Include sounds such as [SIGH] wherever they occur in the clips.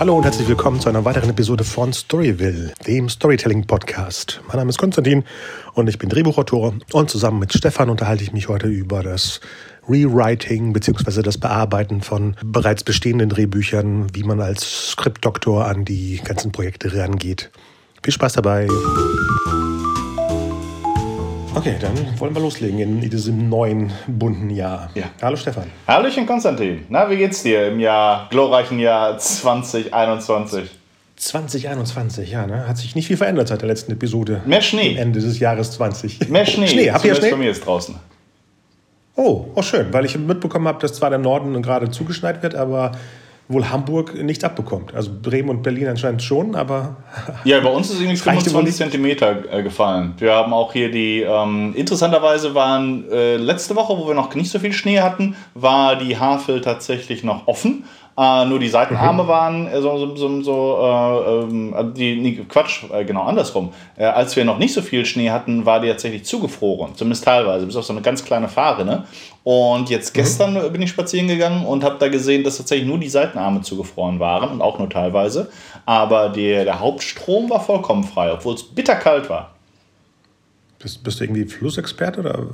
Hallo und herzlich willkommen zu einer weiteren Episode von Storyville, dem Storytelling-Podcast. Mein Name ist Konstantin und ich bin Drehbuchautor und zusammen mit Stefan unterhalte ich mich heute über das Rewriting bzw. das Bearbeiten von bereits bestehenden Drehbüchern, wie man als Skriptdoktor an die ganzen Projekte rangeht. Viel Spaß dabei! Okay, dann wollen wir loslegen in diesem neuen bunten Jahr. Ja. Hallo Stefan. Hallöchen Konstantin. Na, wie geht's dir im Jahr, glorreichen Jahr 2021? 2021, ja, ne? Hat sich nicht viel verändert seit der letzten Episode. Mehr Schnee. Am Ende des Jahres 20. Mehr Schnee. Schnee, habt ihr Schnee? bei mir ist draußen. Oh, oh schön, weil ich mitbekommen habe, dass zwar der Norden gerade zugeschneit wird, aber wohl Hamburg nichts abbekommt. Also Bremen und Berlin anscheinend schon, aber [LAUGHS] Ja, bei uns ist irgendwie Reicht wohl 25 nicht. Zentimeter äh, gefallen. Wir haben auch hier die, ähm, interessanterweise waren äh, letzte Woche, wo wir noch nicht so viel Schnee hatten, war die Havel tatsächlich noch offen. Äh, nur die Mhm. Seitenarme waren äh, so, so, so, äh, ähm, also die, nee, Quatsch, äh, genau andersrum. Äh, als wir noch nicht so viel Schnee hatten, war die tatsächlich zugefroren, zumindest teilweise, bis auf so eine ganz kleine Fahrrinne. Und jetzt gestern äh, bin ich spazieren gegangen und habe da gesehen, dass tatsächlich nur die Seitenarme zugefroren waren und auch nur teilweise. Aber der, der Hauptstrom war vollkommen frei, obwohl es bitterkalt war. bist, bist du irgendwie Flussexperte oder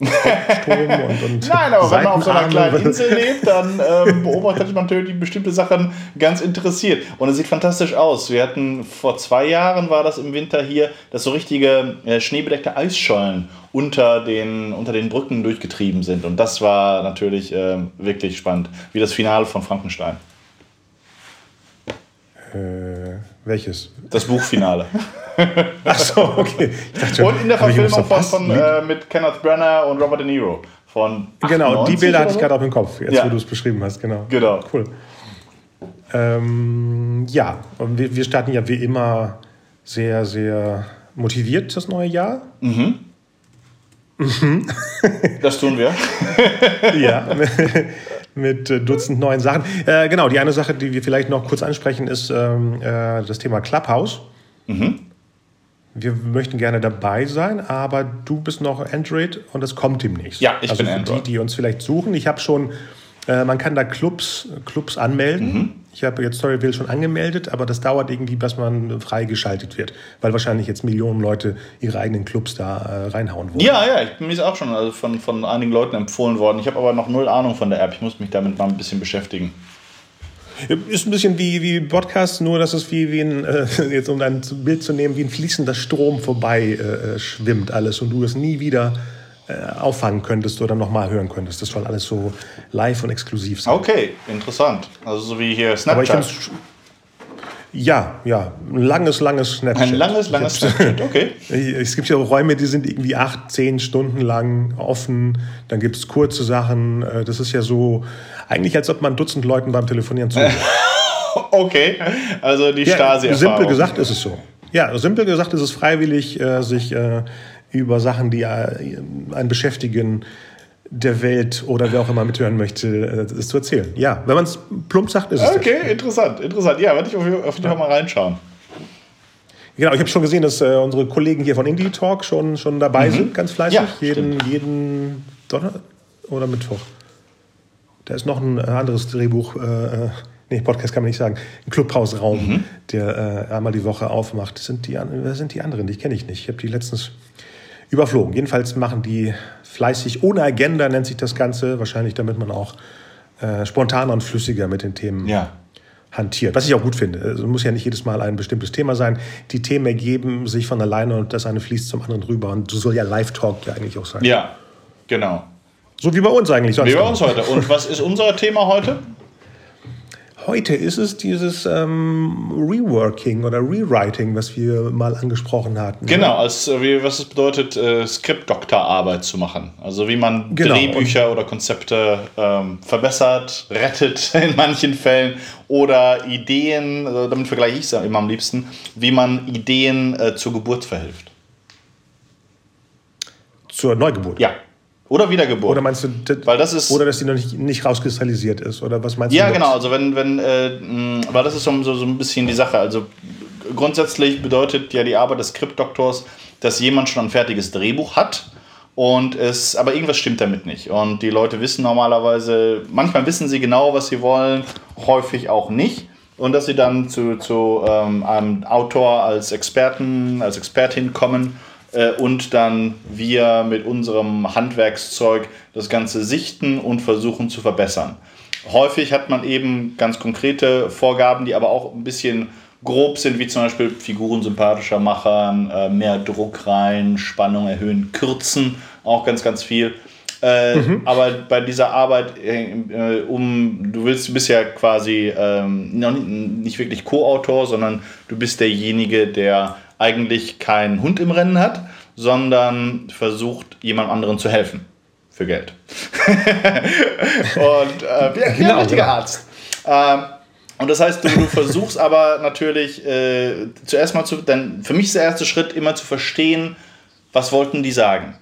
Strom und, und [LAUGHS] Nein, aber wenn man auf so einer kleinen Insel lebt, dann ähm, beobachtet man natürlich bestimmte Sachen ganz interessiert. Und es sieht fantastisch aus. Wir hatten vor zwei Jahren, war das im Winter hier, dass so richtige äh, schneebedeckte Eisschollen unter den, unter den Brücken durchgetrieben sind. Und das war natürlich ähm, wirklich spannend. Wie das Finale von Frankenstein. Äh, welches? Das Buchfinale. [LAUGHS] Achso, okay. Ich dachte Und in der Verfilmung von, von, äh, mit Kenneth Branagh und Robert De Niro. Von Genau, die 98 Bilder hatte ich so? gerade auch im Kopf, jetzt Ja. wo du es beschrieben hast, genau. Genau. Cool. Ähm, ja, und wir, wir starten ja wie immer sehr, sehr motiviert das neue Jahr. Das tun wir. [LAUGHS] Ja, [LAUGHS] mit äh, Dutzend neuen Sachen. Äh, genau, die eine Sache, die wir vielleicht noch kurz ansprechen, ist ähm, äh, das Thema Clubhouse. Mhm. Wir möchten gerne dabei sein, aber du bist noch Android und es kommt demnächst. Ja, ich also bin für Android. die, die uns vielleicht suchen. Ich habe schon, äh, man kann da Clubs, Clubs anmelden. Mhm. Ich habe jetzt Storyville schon angemeldet, aber das dauert irgendwie, bis man freigeschaltet wird, weil wahrscheinlich jetzt Millionen Leute ihre eigenen Clubs da äh, reinhauen wollen. Ja, ja, ich bin mir auch schon also von, von einigen Leuten empfohlen worden. Ich habe aber noch null Ahnung von der App. Ich muss mich damit mal ein bisschen beschäftigen. Ist ein bisschen wie, wie Podcast, nur dass es wie, wie ein, äh, [LAUGHS] jetzt um ein Bild zu nehmen, wie ein fließender Strom vorbei äh, äh, schwimmt alles und du es nie wieder äh, auffangen könntest oder nochmal hören könntest. Das soll alles so live und exklusiv sein. Okay, interessant. Also so wie hier Snapchat. ja, ja, ein langes, langes Snapchat. Ein langes, langes Snapchat. Okay. [LAUGHS] Es gibt ja Räume, die sind irgendwie acht, zehn Stunden lang offen. Dann gibt es kurze Sachen. Äh, Das ist ja so, eigentlich als ob man Dutzend Leuten beim Telefonieren zuhört. [LAUGHS] Okay, also die Ja, Stasi-Erfahrung. simpel gesagt ist es so. Ja, simpel gesagt ist es freiwillig, äh, sich äh, über Sachen, die äh, einen beschäftigen, der Welt oder wer auch immer mithören möchte, äh, das zu erzählen. Ja, wenn man es plump sagt, ist es das. Okay, interessant, interessant. Ja, werde ich auf jeden Fall mal reinschauen. Genau, ich habe schon gesehen, dass äh, unsere Kollegen hier von Indie Talk schon, schon dabei sind, ganz fleißig. Mhm. Ja, jeden, jeden Donner oder Mittwoch. Da ist noch ein äh, anderes Drehbuch, äh, nee, Podcast kann man nicht sagen, ein Clubhausraum, Mhm. der äh, einmal die Woche aufmacht. Das sind die, wer sind die anderen? Die kenne ich nicht. Ich habe die letztens überflogen. Jedenfalls machen die fleißig, ohne Agenda nennt sich das Ganze, wahrscheinlich damit man auch äh, spontaner und flüssiger mit den Themen Ja. hantiert. Was ich auch gut finde. Also muss ja nicht jedes Mal ein bestimmtes Thema sein. Die Themen ergeben sich von alleine und das eine fließt zum anderen rüber. Und so soll ja Live-Talk ja eigentlich auch sein. Ja, genau. So wie bei uns eigentlich. Sonst Wie bei uns heute. Und was ist unser Thema heute? Heute ist es dieses ähm, Reworking oder Rewriting, was wir mal angesprochen hatten. Genau, als äh, wie, was es bedeutet, äh, Skriptdoktorarbeit zu machen. Also wie man Genau. Drehbücher oder Konzepte ähm, verbessert, rettet [LAUGHS] in manchen Fällen oder Ideen, also damit vergleiche ich es ja immer am liebsten, wie man Ideen äh, zur Geburt verhilft. Zur Neugeburt. Ja. Oder Wiedergeburt. Oder meinst du, das- Weil das ist- oder dass die noch nicht, nicht rauskristallisiert ist? Oder was meinst Ja, du? genau. Also wenn, wenn, äh, mh, weil das ist so, so, so ein bisschen die Sache. Also grundsätzlich bedeutet ja die Arbeit des Skriptdoktors, dass jemand schon ein fertiges Drehbuch hat und es, aber irgendwas stimmt damit nicht. Und die Leute wissen normalerweise, manchmal wissen sie genau, was sie wollen, häufig auch nicht. und dass sie dann zu, zu ähm, einem Autor als Experten, als Expertin kommen äh, und dann wir mit unserem Handwerkszeug das Ganze sichten und versuchen zu verbessern. Häufig hat man eben ganz konkrete Vorgaben, die aber auch ein bisschen grob sind, wie zum Beispiel Figuren sympathischer machen, äh, mehr Druck rein, Spannung erhöhen, kürzen, auch ganz, ganz viel. Äh, mhm. Aber bei dieser Arbeit, äh, um, du willst, du bist ja quasi ähm, noch nicht wirklich Co-Autor, sondern du bist derjenige, der eigentlich keinen Hund im Rennen hat, sondern versucht, jemand anderen zu helfen. Für Geld. [LAUGHS] und äh, wie, genau, ein richtiger genau. Arzt. Ähm, und das heißt, du, du versuchst aber natürlich äh, zuerst mal zu, dann für mich ist der erste Schritt immer zu verstehen, was wollten die sagen?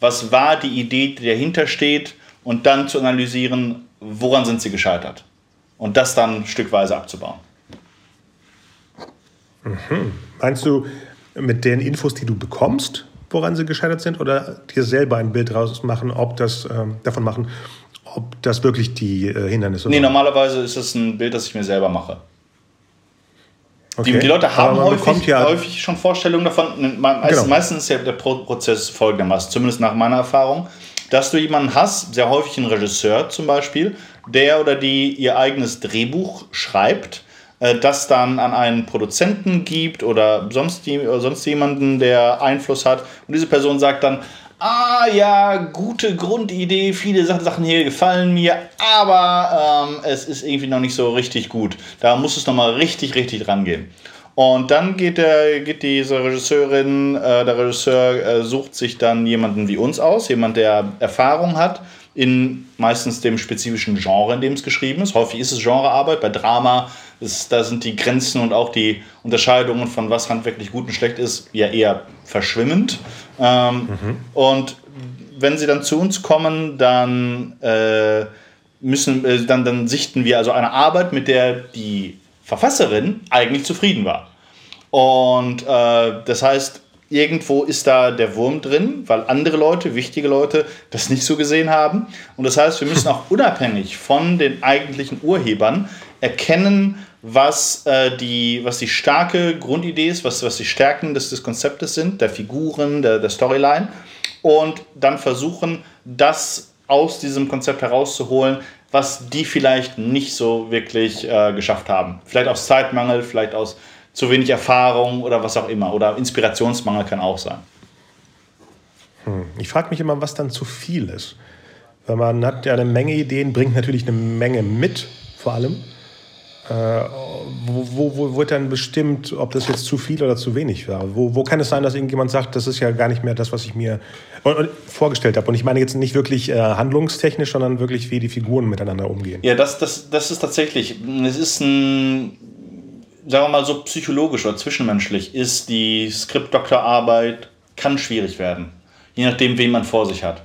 Was war die Idee, die dahinter steht? Und dann zu analysieren, woran sind sie gescheitert? Und das dann stückweise abzubauen. Mhm. Meinst du mit den Infos, die du bekommst, woran sie gescheitert sind, oder dir selber ein Bild rausmachen, ob das ähm, davon machen, ob das wirklich die äh, Hindernisse sind? Nee, normalerweise ist es ein Bild, das ich mir selber mache. Okay. Die, die, Leute haben häufig, ja häufig schon Vorstellungen davon. Meist, genau. Meistens ist ja der Prozess folgendermaßen, zumindest nach meiner Erfahrung, dass du jemanden hast, sehr häufig einen Regisseur zum Beispiel, der oder die ihr eigenes Drehbuch schreibt, äh, das dann an einen Produzenten gibt oder sonst, oder sonst jemanden, der Einfluss hat. Und diese Person sagt dann, ah ja, gute Grundidee, viele Sachen hier gefallen mir, aber ähm, es ist irgendwie noch nicht so richtig gut. Da muss es nochmal richtig, richtig rangehen. Und dann geht, der, geht diese Regisseurin, äh, der Regisseur äh, sucht sich dann jemanden wie uns aus, jemand, der Erfahrung hat in meistens dem spezifischen Genre, in dem es geschrieben ist. Häufig ist es Genrearbeit. Bei Drama, ist, da sind die Grenzen und auch die Unterscheidungen von was handwerklich gut und schlecht ist, ja eher verschwimmend. Ähm, mhm. Und wenn sie dann zu uns kommen, dann äh, müssen, äh, dann, dann sichten wir also eine Arbeit, mit der die Verfasserin eigentlich zufrieden war. Und äh, das heißt, irgendwo ist da der Wurm drin, weil andere Leute, wichtige Leute, das nicht so gesehen haben. Und das heißt, wir müssen auch [LAUGHS] unabhängig von den eigentlichen Urhebern erkennen, was, äh, die, was die starke Grundidee ist, was, was die Stärken des, des Konzeptes sind, der Figuren, der, der Storyline. Und dann versuchen, das aus diesem Konzept herauszuholen, was die vielleicht nicht so wirklich äh, geschafft haben. Vielleicht aus Zeitmangel, vielleicht aus zu wenig Erfahrung oder was auch immer. Oder Inspirationsmangel kann auch sein. Hm. Ich frage mich immer, was dann zu viel ist. Weil man hat ja eine Menge Ideen, bringt natürlich eine Menge mit, vor allem. Äh, wo, wo, wo, wird dann bestimmt, ob das jetzt zu viel oder zu wenig war? Wo, wo kann es sein, dass irgendjemand sagt, das ist ja gar nicht mehr das, was ich mir vorgestellt habe? Und ich meine jetzt nicht wirklich äh, handlungstechnisch, sondern wirklich, wie die Figuren miteinander umgehen. Ja, das, das, das ist tatsächlich, es ist ein sagen wir mal so psychologisch oder zwischenmenschlich, ist die Skriptdoktorarbeit, kann schwierig werden. Je nachdem, wen man vor sich hat.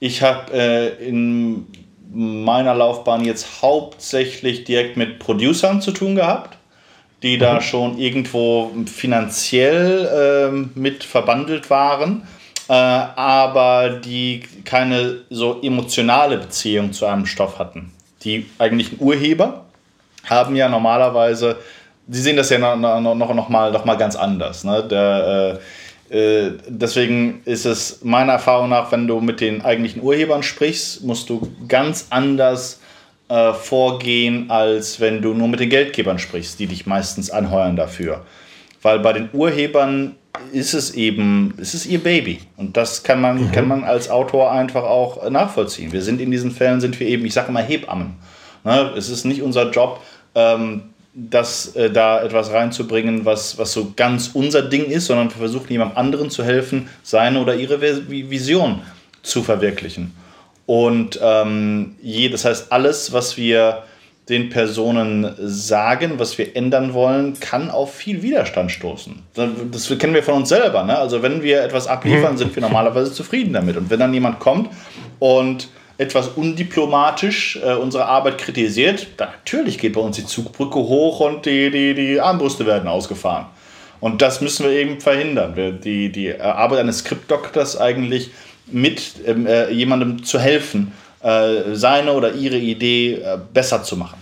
Ich habe äh, in meiner Laufbahn jetzt hauptsächlich direkt mit Producern zu tun gehabt, die mhm. da schon irgendwo finanziell äh, mit verbandelt waren, äh, aber die keine so emotionale Beziehung zu einem Stoff hatten. Die eigentlichen Urheber haben ja normalerweise sie sehen das ja noch, noch, noch, mal, noch mal ganz anders. Ne? Der, äh, äh, deswegen ist es meiner Erfahrung nach, wenn du mit den eigentlichen Urhebern sprichst, musst du ganz anders äh, vorgehen, als wenn du nur mit den Geldgebern sprichst, die dich meistens anheuern dafür. Weil bei den Urhebern ist es eben, es ist ihr Baby. Und das kann man, mhm. kann man als Autor einfach auch nachvollziehen. Wir sind in diesen Fällen, sind wir eben, ich sage immer Hebammen. Ne? Es ist nicht unser Job, ähm, das äh, da etwas reinzubringen, was, was so ganz unser Ding ist, sondern wir versuchen jemandem anderen zu helfen, seine oder ihre Vision zu verwirklichen. Und ähm, je, das heißt, alles, was wir den Personen sagen, was wir ändern wollen, kann auf viel Widerstand stoßen. Das kennen wir von uns selber. Ne? Also wenn wir etwas abliefern, mhm. sind wir normalerweise zufrieden damit. Und wenn dann jemand kommt und etwas undiplomatisch äh, unsere Arbeit kritisiert, dann natürlich geht bei uns die Zugbrücke hoch und die, die, die Armbrüste werden ausgefahren. Und das müssen wir eben verhindern. Wir, die, die Arbeit eines Skriptdoktors eigentlich mit ähm, äh, jemandem zu helfen, äh, seine oder ihre Idee äh, besser zu machen.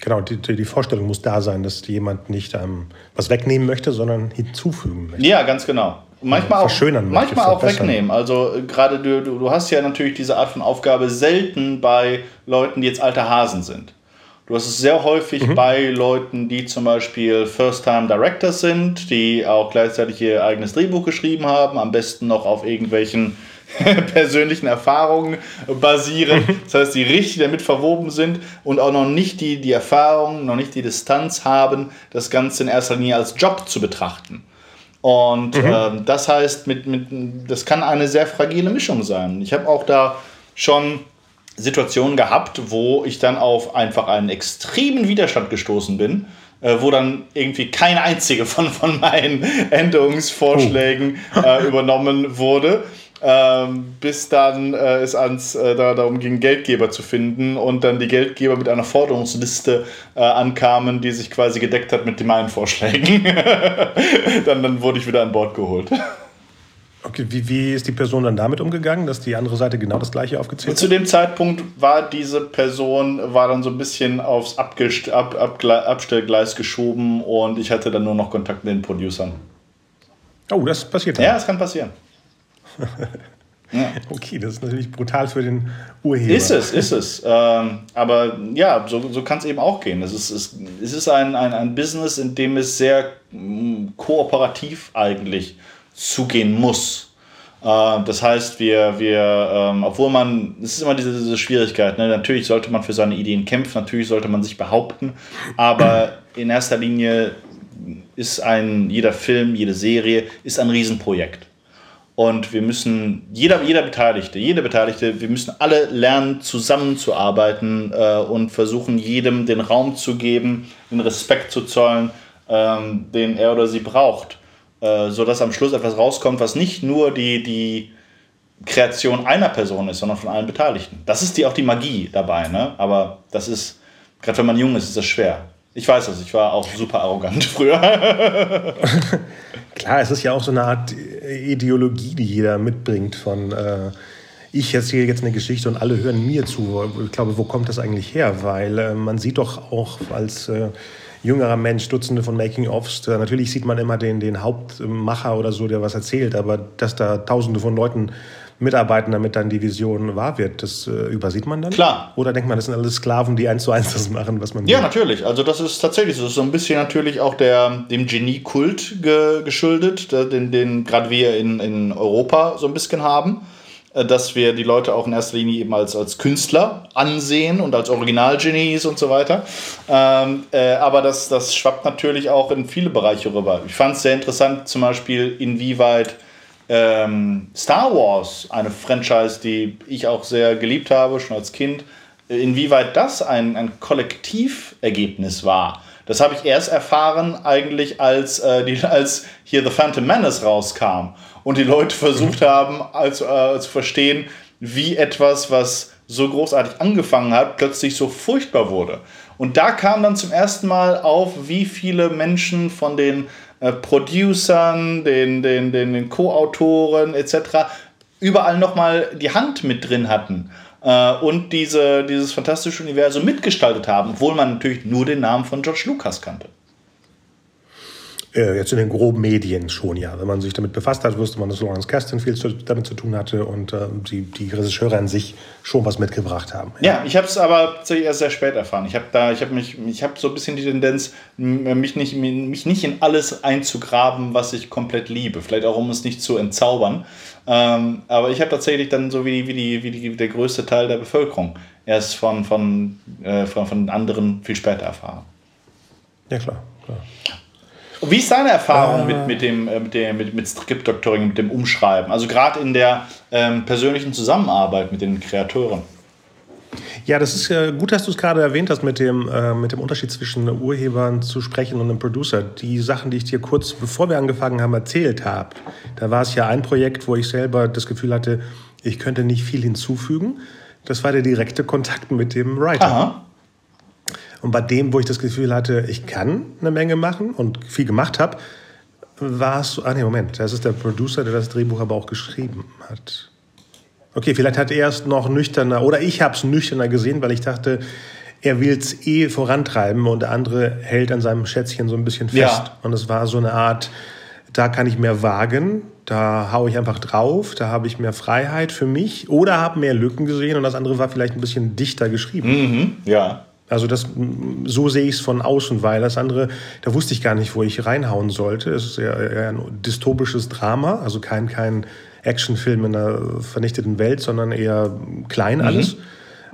Genau, die, die Vorstellung muss da sein, dass jemand nicht ähm, was wegnehmen möchte, sondern hinzufügen möchte. Ja, ganz genau. Manchmal auch, manchmal auch wegnehmen. Also äh, gerade du, du, du hast ja natürlich diese Art von Aufgabe selten bei Leuten, die jetzt alte Hasen sind. Du hast es sehr häufig mhm. bei Leuten, die zum Beispiel First-Time-Directors sind, die auch gleichzeitig ihr eigenes Drehbuch geschrieben haben, am besten noch auf irgendwelchen [LAUGHS] persönlichen Erfahrungen basieren. Mhm. Das heißt, die richtig damit verwoben sind und auch noch nicht die, die Erfahrung, noch nicht die Distanz haben, das Ganze in erster Linie als Job zu betrachten. Und mhm. ähm, das heißt, mit, mit, das kann eine sehr fragile Mischung sein. Ich habe auch da schon Situationen gehabt, wo ich dann auf einfach einen extremen Widerstand gestoßen bin, äh, wo dann irgendwie keine einzige von, von meinen [LAUGHS] Änderungsvorschlägen oh. äh, übernommen wurde ähm, bis dann äh, es ans, äh, da, darum ging, Geldgeber zu finden und dann die Geldgeber mit einer Forderungsliste äh, ankamen, die sich quasi gedeckt hat mit meinen Vorschlägen. [LAUGHS] dann, dann wurde ich wieder an Bord geholt. Okay, wie, wie ist die Person dann damit umgegangen, dass die andere Seite genau das gleiche aufgezählt hat? Zu dem Zeitpunkt war diese Person war dann so ein bisschen aufs Abgest Ab Ab Abstellgleis geschoben und ich hatte dann nur noch Kontakt mit den Producern. Oh, das passiert dann. Ja, das kann passieren. Ja. [LAUGHS] Okay, das ist natürlich brutal für den Urheber. Ist es, ist es. Ähm, aber ja, so, so kann es eben auch gehen. Es ist, es, es ist ein, ein, ein Business, in dem es sehr mm, kooperativ eigentlich zugehen muss. Äh, das heißt, wir, wir ähm, obwohl man, es ist immer diese, diese Schwierigkeit, ne? natürlich sollte man für seine Ideen kämpfen, natürlich sollte man sich behaupten, aber in erster Linie ist ein, jeder Film, jede Serie ist ein Riesenprojekt. Und wir müssen, jeder, jeder Beteiligte, jede Beteiligte, wir müssen alle lernen, zusammenzuarbeiten äh, und versuchen, jedem den Raum zu geben, den Respekt zu zollen, ähm, den er oder sie braucht. Äh, sodass am Schluss etwas rauskommt, was nicht nur die, die Kreation einer Person ist, sondern von allen Beteiligten. Das ist die, auch die Magie dabei. Ne? Aber das ist, gerade wenn man jung ist, ist das schwer. Ich weiß das, ich war auch super arrogant [LAUGHS] früher. [LAUGHS] Klar, es ist ja auch so eine Art Ideologie, die jeder mitbringt von äh, ich erzähle jetzt eine Geschichte und alle hören mir zu. Ich glaube, wo kommt das eigentlich her? Weil äh, man sieht doch auch als äh, jüngerer Mensch Dutzende von Making-ofs. Natürlich sieht man immer den, den Hauptmacher oder so, der was erzählt, aber dass da Tausende von Leuten mitarbeiten, damit dann die Vision wahr wird. Das äh, übersieht man dann? Klar. Oder denkt man, das sind alles Sklaven, die eins zu eins das machen, was man Ja, will? natürlich. Also das ist tatsächlich so. Das ist so ein bisschen natürlich auch der, dem Genie-Kult ge geschuldet, den, den gerade wir in, in Europa so ein bisschen haben äh, dass wir die Leute auch in erster Linie eben als, als Künstler ansehen und als Originalgenies und so weiter. Ähm, äh, aber das, das schwappt natürlich auch in viele Bereiche rüber. Ich fand es sehr interessant, zum Beispiel, inwieweit ähm, Star Wars, eine Franchise, die ich auch sehr geliebt habe, schon als Kind, inwieweit das ein, ein Kollektivergebnis war. Das habe ich erst erfahren, eigentlich, als, äh, die, [LAUGHS] als hier The Phantom Menace rauskam und die Leute versucht haben also, äh, zu verstehen, wie etwas, was so großartig angefangen hat, plötzlich so furchtbar wurde. Und da kam dann zum ersten Mal auf, wie viele Menschen von den äh, Producern, den, den, den, den Co-Autoren etc. überall nochmal die Hand mit drin hatten äh, und diese, dieses fantastische Universum mitgestaltet haben, obwohl man natürlich nur den Namen von George Lucas kannte. Äh, jetzt in den groben Medien schon, ja. Wenn man sich damit befasst hat, wusste man, dass Lawrence Kasdan viel zu, damit zu tun hatte und äh, die, die Regisseure an sich schon was mitgebracht haben. Ja, ja ich habe es aber tatsächlich erst sehr spät erfahren. Ich habe da, ich habe mich, ich habe so ein bisschen die Tendenz, mich nicht, mich nicht in alles einzugraben, was ich komplett liebe. Vielleicht auch, um es nicht zu entzaubern. Ähm, aber ich habe tatsächlich dann so wie, wie, die, wie die, der größte Teil der Bevölkerung erst von, von, äh, von, von anderen viel später erfahren. Ja, klar. klar. Wie ist deine Erfahrung äh. mit, mit dem, äh, mit dem mit, mit Script-Doctoring, mit dem Umschreiben? Also gerade in der ähm, persönlichen Zusammenarbeit mit den Kreatoren. Ja, das ist äh, gut, dass du es gerade erwähnt hast, mit dem, äh, mit dem Unterschied zwischen Urhebern zu sprechen und einem Producer. Die Sachen, die ich dir kurz bevor wir angefangen haben erzählt habe, da war es ja ein Projekt, wo ich selber das Gefühl hatte, ich könnte nicht viel hinzufügen. Das war der direkte Kontakt mit dem Writer. Aha. Und bei dem, wo ich das Gefühl hatte, ich kann eine Menge machen und viel gemacht habe, war es so, ah nee, Moment, das ist der Producer, der das Drehbuch aber auch geschrieben hat. Okay, vielleicht hat er es noch nüchterner, oder ich habe es nüchterner gesehen, weil ich dachte, er will es eh vorantreiben und der andere hält an seinem Schätzchen so ein bisschen fest. Ja. Und es war so eine Art, da kann ich mehr wagen, da haue ich einfach drauf, da habe ich mehr Freiheit für mich oder habe mehr Lücken gesehen und das andere war vielleicht ein bisschen dichter geschrieben. Mhm. Ja. Also das, so sehe ich es von außen, weil das andere, da wusste ich gar nicht, wo ich reinhauen sollte. Es ist eher, ein dystopisches Drama, also kein, kein Actionfilm in einer vernichteten Welt, sondern eher klein alles.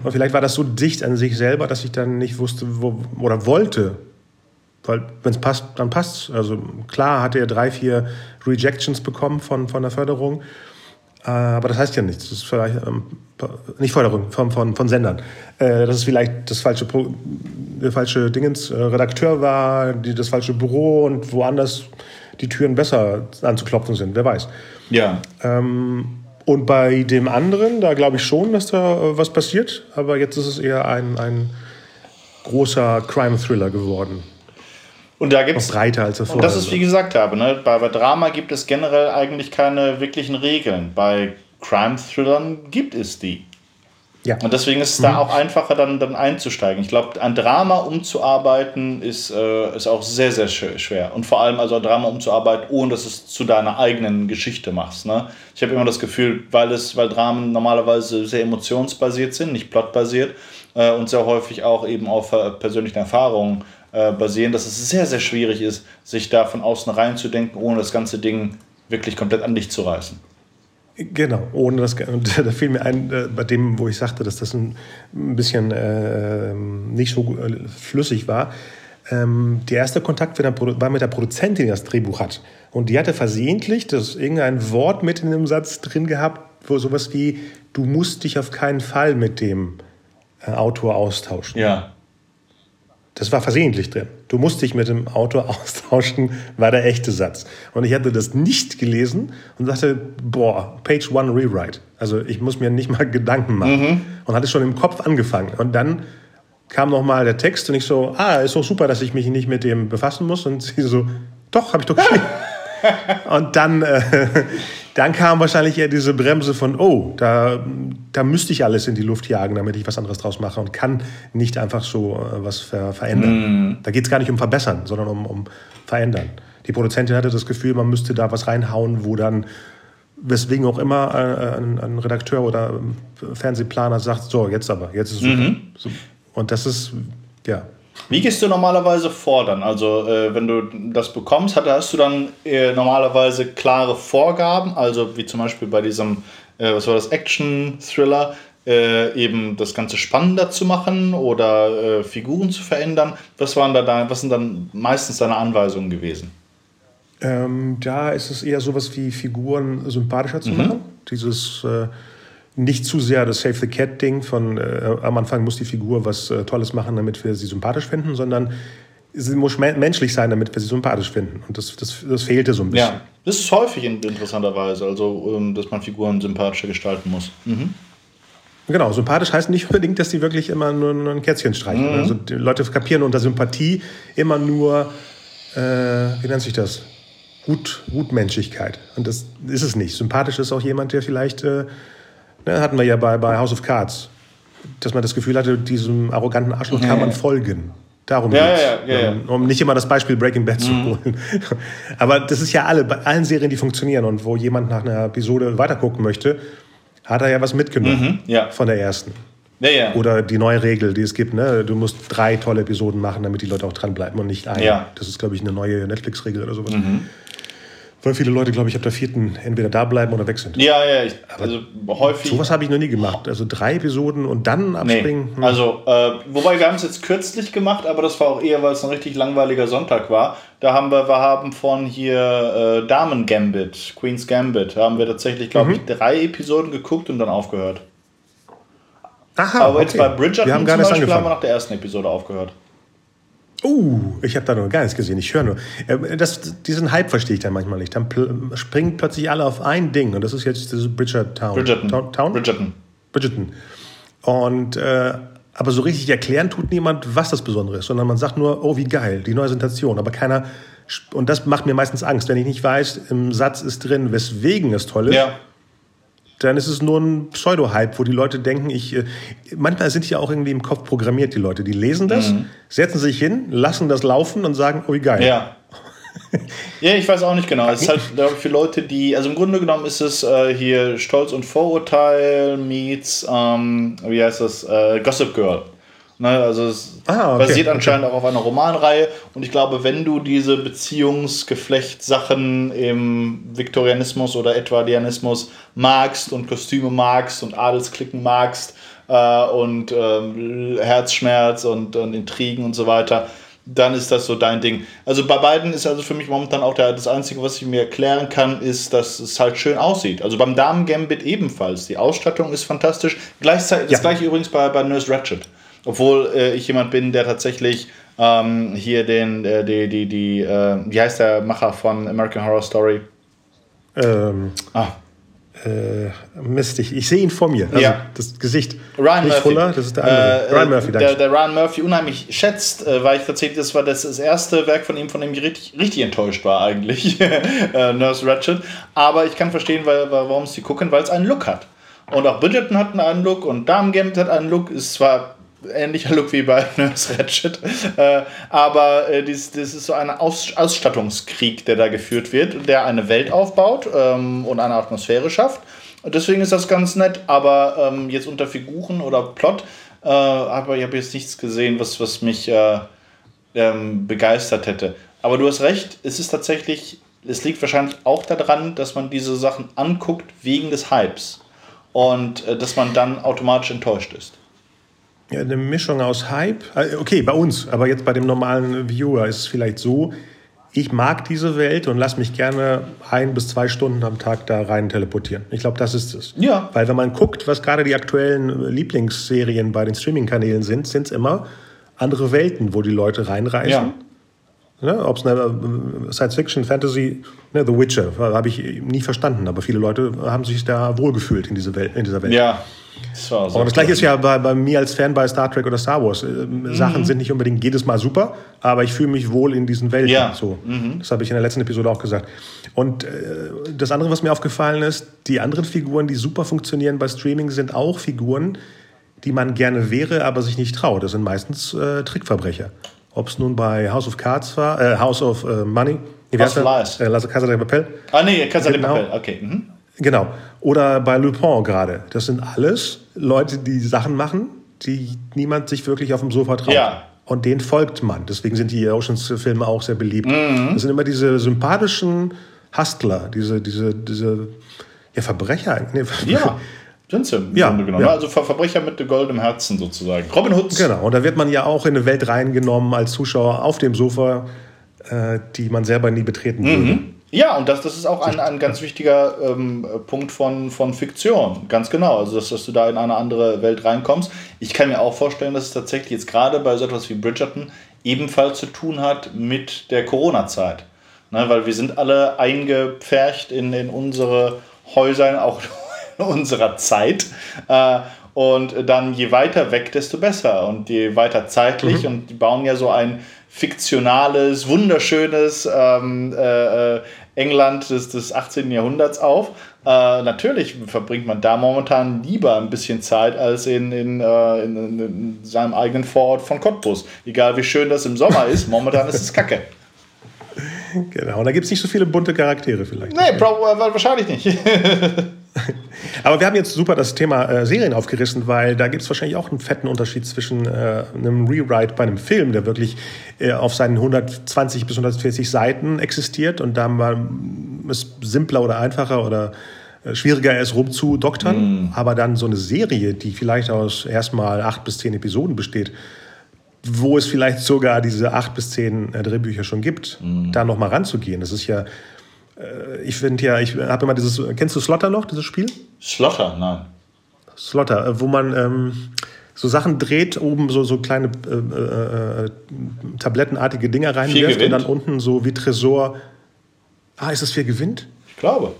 Und vielleicht war das so dicht an sich selber, dass ich dann nicht wusste, wo, oder wollte. Weil, wenn es passt, dann passt's. Also klar hatte er drei, vier Rejections bekommen von, von der Förderung. Äh, Aber das heißt ja nichts. Das ist vielleicht ähm, nicht Förderung von, von, von Sendern. Äh, dass es vielleicht das falsche, der falsche Dingens, äh, Redakteur war, die, das falsche Büro und woanders die Türen besser anzuklopfen sind. Wer weiß. Ja. Und bei dem anderen, da glaube ich schon, dass da was passiert. Aber jetzt ist es eher ein, ein großer Crime-Thriller geworden. Und da gibt es Breiter als er Und vorher das ist, wie gesagt habe, ne? bei, bei Drama gibt es generell eigentlich keine wirklichen Regeln. Bei Crime-Thrillern gibt es die. Ja. Und deswegen ist es da auch einfacher, dann, dann einzusteigen. Ich glaube, ein Drama umzuarbeiten ist, äh, ist auch sehr, sehr schwer. Und vor allem also ein Drama umzuarbeiten, ohne dass es zu deiner eigenen Geschichte machst. Ne? Ich habe immer das Gefühl, weil, es, weil Dramen normalerweise sehr emotionsbasiert sind, nicht plotbasiert äh, und sehr häufig auch eben auf äh, persönlichen Erfahrungen äh, basieren, dass es sehr, sehr schwierig ist, sich da von außen reinzudenken, ohne das ganze Ding wirklich komplett an dich zu reißen. Genau, ohne das. Und [LAUGHS] da fiel mir ein, äh, bei dem, wo ich sagte, dass das ein ein bisschen äh, nicht so äh, flüssig war. Ähm, der erste Kontakt war mit der Produzentin, die das Drehbuch hat. Und die hatte versehentlich das irgendein Wort mit in dem Satz drin gehabt, wo sowas wie: Du musst dich auf keinen Fall mit dem Autor austauschen. Ja. Das war versehentlich drin. Du musst dich mit dem Autor [LAUGHS] austauschen, war der echte Satz. Und ich hatte das nicht gelesen und dachte, boah, Page One Rewrite. Also ich muss mir nicht mal Gedanken machen. Und hatte schon im Kopf angefangen. Und dann kam noch mal der Text und ich so, ah, ist doch super, dass ich mich nicht mit dem befassen muss. Und sie so, doch, habe ich doch geschrieben. [LAUGHS] Und dann, äh, [LAUGHS] dann kam wahrscheinlich eher diese Bremse von, oh, da, da müsste ich alles in die Luft jagen, damit ich was anderes draus mache und kann nicht einfach so äh, was ver verändern. Da geht es gar nicht um verbessern, sondern um, um verändern. Die Produzentin hatte das Gefühl, man müsste da was reinhauen, wo dann, weswegen auch immer äh, ein, ein Redakteur oder ähm, Fernsehplaner sagt, so, jetzt aber, jetzt ist super. So, und das ist, ja, Wie gehst du normalerweise vor dann? Also, äh, wenn du das bekommst, hast, du dann äh, normalerweise klare Vorgaben, also wie zum Beispiel bei diesem, äh, was war das, Action-Thriller, äh, eben das Ganze spannender zu machen oder äh, Figuren zu verändern? Was, waren da deine, was sind dann meistens deine Anweisungen gewesen? Ähm, da ist es eher sowas wie Figuren sympathischer zu machen. Dieses äh, nicht zu sehr das Save the Cat Ding von äh, am Anfang muss die Figur was äh, Tolles machen, damit wir sie sympathisch finden, sondern sie muss men menschlich sein, damit wir sie sympathisch finden. Und das, das, das fehlte so ein bisschen. Ja, das ist häufig in, interessanterweise, also ähm, dass man Figuren sympathischer gestalten muss. Mhm. Genau, sympathisch heißt nicht unbedingt, dass die wirklich immer nur, ein Kätzchen streichen. Also die Leute kapieren unter Sympathie immer nur, äh, wie nennt sich das? Gut, Gutmenschlichkeit. Und das ist es nicht. Sympathisch ist auch jemand, der vielleicht, äh, ne, hatten wir ja bei, bei House of Cards, dass man das Gefühl hatte, diesem arroganten Arschloch kann man folgen. Darum Ja, geht's. ja, ja, ja. Um, um nicht immer das Beispiel Breaking Bad zu holen. [LAUGHS] Aber das ist ja alle, bei allen Serien, die funktionieren und wo jemand nach einer Episode weitergucken möchte, hat er ja was mitgenommen ja. von der ersten. Ja, ja. Oder die neue Regel, die es gibt, ne? du musst drei tolle Episoden machen, damit die Leute auch dranbleiben und nicht eine. Ja. Mhm. Das ist, glaube ich, eine neue Netflix-Regel oder sowas. Weil viele Leute, glaube ich, ab der vierten entweder da bleiben oder weg sind. ja, ja, ich, also häufig. Sowas habe ich noch nie gemacht. Also drei Episoden und dann abspringen. Nee. hm. Also, äh, wobei wir haben es jetzt kürzlich gemacht, aber das war auch eher, weil es ein richtig langweiliger Sonntag war. Da haben wir, wir haben von hier äh, Damen Gambit, Queen's Gambit, da haben wir tatsächlich, glaube Mhm. ich, drei Episoden geguckt und dann aufgehört. Aha, aber jetzt okay. bei Bridgerton wir haben gar zum Beispiel haben wir angefangen. nach der ersten Episode aufgehört. Uh, ich habe da noch gar nichts gesehen. Ich höre nur. Äh, Das, diesen Hype verstehe ich dann manchmal nicht. Dann pl springen plötzlich alle auf ein Ding. Und das ist jetzt dieses Bridgertown. Bridgerton. Town? Town? Bridgerton. Bridgerton. Und äh, aber so richtig erklären tut niemand, was das Besondere ist, sondern man sagt nur, oh, wie geil, die neue Sensation. Aber keiner, und das macht mir meistens Angst, wenn ich nicht weiß, im Satz ist drin, weswegen es toll ist, Ja. Dann ist es nur ein Pseudo-Hype, wo die Leute denken, ich. Äh, manchmal sind ja auch irgendwie im Kopf programmiert, die Leute. Die lesen das, mhm. setzen sich hin, lassen das laufen und sagen, oh, wie geil. Ja. ja, ich weiß auch nicht genau. Es ist halt [LAUGHS] für Leute, die, also im Grunde genommen ist es äh, hier Stolz und Vorurteil meets, ähm, wie heißt das, äh, Gossip Girl. Ne, also es ah, okay, basiert anscheinend auch auf einer Romanreihe und ich glaube, wenn du diese Beziehungsgeflecht-Sachen im Viktorianismus oder Edwardianismus magst und Kostüme magst und Adelsklicken magst äh, und äh, Herzschmerz und, und Intrigen und so weiter, dann ist das so dein Ding. Also bei beiden ist also für mich momentan auch der, das Einzige, was ich mir erklären kann, ist, dass es halt schön aussieht. Also beim Damen Gambit ebenfalls. Die Ausstattung ist fantastisch. Gleichzeitig, das gleiche übrigens bei, bei Nurse Ratchet. Obwohl äh, ich jemand bin, der tatsächlich ähm, hier den, äh, die, die, die, äh, wie heißt der Macher von American Horror Story? Ähm, ah. Äh, Mist, ich, ich sehe ihn vor mir. Also ja. Das Gesicht. Ryan Nicht Murphy. Fuller, das ist der andere. Äh, Ryan Murphy, danke. Der, der Ryan Murphy unheimlich schätzt, äh, weil ich tatsächlich, das war das, das erste Werk von ihm, von dem ich richtig, richtig enttäuscht war eigentlich. [LAUGHS] Äh, Nurse Ratchet. Aber ich kann verstehen, weil, warum sie gucken, weil es einen Look hat. Und auch Bridgerton hat einen Look und Damen Gambit hat einen Look. Ist zwar ähnlicher Look wie bei [LAUGHS] Nurse Ratchet. Äh, aber äh, das, ist so ein Aus Ausstattungskrieg, der da geführt wird, der eine Welt aufbaut ähm, und eine Atmosphäre schafft. Deswegen ist das ganz nett, aber ähm, jetzt unter Figuren oder Plot äh, habe ich hab jetzt nichts gesehen, was, was mich äh, ähm, begeistert hätte. Aber du hast recht, es ist tatsächlich, es liegt wahrscheinlich auch daran, dass man diese Sachen anguckt wegen des Hypes und dass man dann automatisch enttäuscht ist. Ja, eine Mischung aus Hype. Äh, okay, bei uns, aber jetzt bei dem normalen Viewer ist es vielleicht so, ich mag diese Welt und lass mich gerne ein bis zwei Stunden am Tag da rein teleportieren. Ich glaube, das ist es. Ja. Weil wenn man guckt, was gerade die aktuellen Lieblingsserien bei den Streaming-Kanälen sind, sind es immer andere Welten, wo die Leute reinreisen. Ja. Ne, Ob es eine äh, Science Fiction, Fantasy, ne, The Witcher, habe ich nie verstanden, aber viele Leute haben sich da wohlgefühlt in, diese Welt, in dieser Welt. Ja, das war so. Und das gleiche ist ja bei, bei, mir als Fan bei Star Trek oder Star Wars. Äh, mhm. Sachen sind nicht unbedingt jedes Mal super, aber ich fühle mich wohl in diesen Welten. Ja. So. Mhm. Das habe ich in der letzten Episode auch gesagt. Und äh, das andere, was mir aufgefallen ist, die anderen Figuren, die super funktionieren bei Streaming, sind auch Figuren, die man gerne wäre, aber sich nicht traut. Das sind meistens äh, Trickverbrecher. Ob es nun bei House of Cards war, äh, House of äh, Money, House of Lies. Äh, Casa de Papel. Ah nee, Casa genau. de Papel, okay. Mhm. Genau. Oder bei Lupin gerade. Das sind alles Leute, die Sachen machen, die niemand sich wirklich auf dem Sofa traut. Ja. Und denen folgt man. Deswegen sind die Oceans-Filme auch sehr beliebt. Mhm. Das sind immer diese sympathischen Hustler, diese, diese, diese ja, Verbrecher. Nee, ja. [LAUGHS] Sind sie im ja, Grunde genommen. Ja. Also Verbrecher mit goldenem Herzen sozusagen. Robin Hood. Genau, und da wird man ja auch in eine Welt reingenommen als Zuschauer auf dem Sofa, äh, die man selber nie betreten würde. Mhm. Ja, und das, das ist auch ein, ein ganz wichtiger ähm, Punkt von, von Fiktion. Ganz genau. Also, dass, dass du da in eine andere Welt reinkommst. Ich kann mir auch vorstellen, dass es tatsächlich jetzt gerade bei so etwas wie Bridgerton ebenfalls zu tun hat mit der Corona-Zeit. Ne, weil wir sind alle eingepfercht in, in unsere Häuser, auch [LAUGHS] unserer Zeit. Äh, und dann je weiter weg, desto besser. Und je weiter zeitlich. Mhm. Und die bauen ja so ein fiktionales, wunderschönes ähm, äh, äh England des, des 18. Jahrhunderts auf. Äh, natürlich verbringt man da momentan lieber ein bisschen Zeit als in, in, äh, in, in, seinem eigenen Vorort von Cottbus. Egal wie schön das im Sommer ist, momentan ist es kacke. [LAUGHS] Genau, und da gibt es nicht so viele bunte Charaktere vielleicht. Nee, wahrscheinlich nicht. [LAUGHS] [LAUGHS] Aber wir haben jetzt super das Thema äh, Serien aufgerissen, weil da gibt es wahrscheinlich auch einen fetten Unterschied zwischen äh, einem Rewrite bei einem Film, der wirklich äh, auf seinen 120 bis 140 Seiten existiert und da mal es simpler oder einfacher oder äh, schwieriger ist, rumzudoktern. Mm. Aber dann so eine Serie, die vielleicht aus erstmal acht bis zehn Episoden besteht, wo es vielleicht sogar diese acht bis zehn äh, Drehbücher schon gibt, mm. da nochmal ranzugehen. Das ist ja ich finde ja, ich habe immer dieses, kennst du Slotter noch, dieses Spiel? Slotter, nein. Slotter, äh, wo man ähm, so Sachen dreht, oben so, so kleine äh, äh, tablettenartige Dinger reinwirft und dann unten so wie Tresor. Ah, ist das für gewinnt? Ich glaube.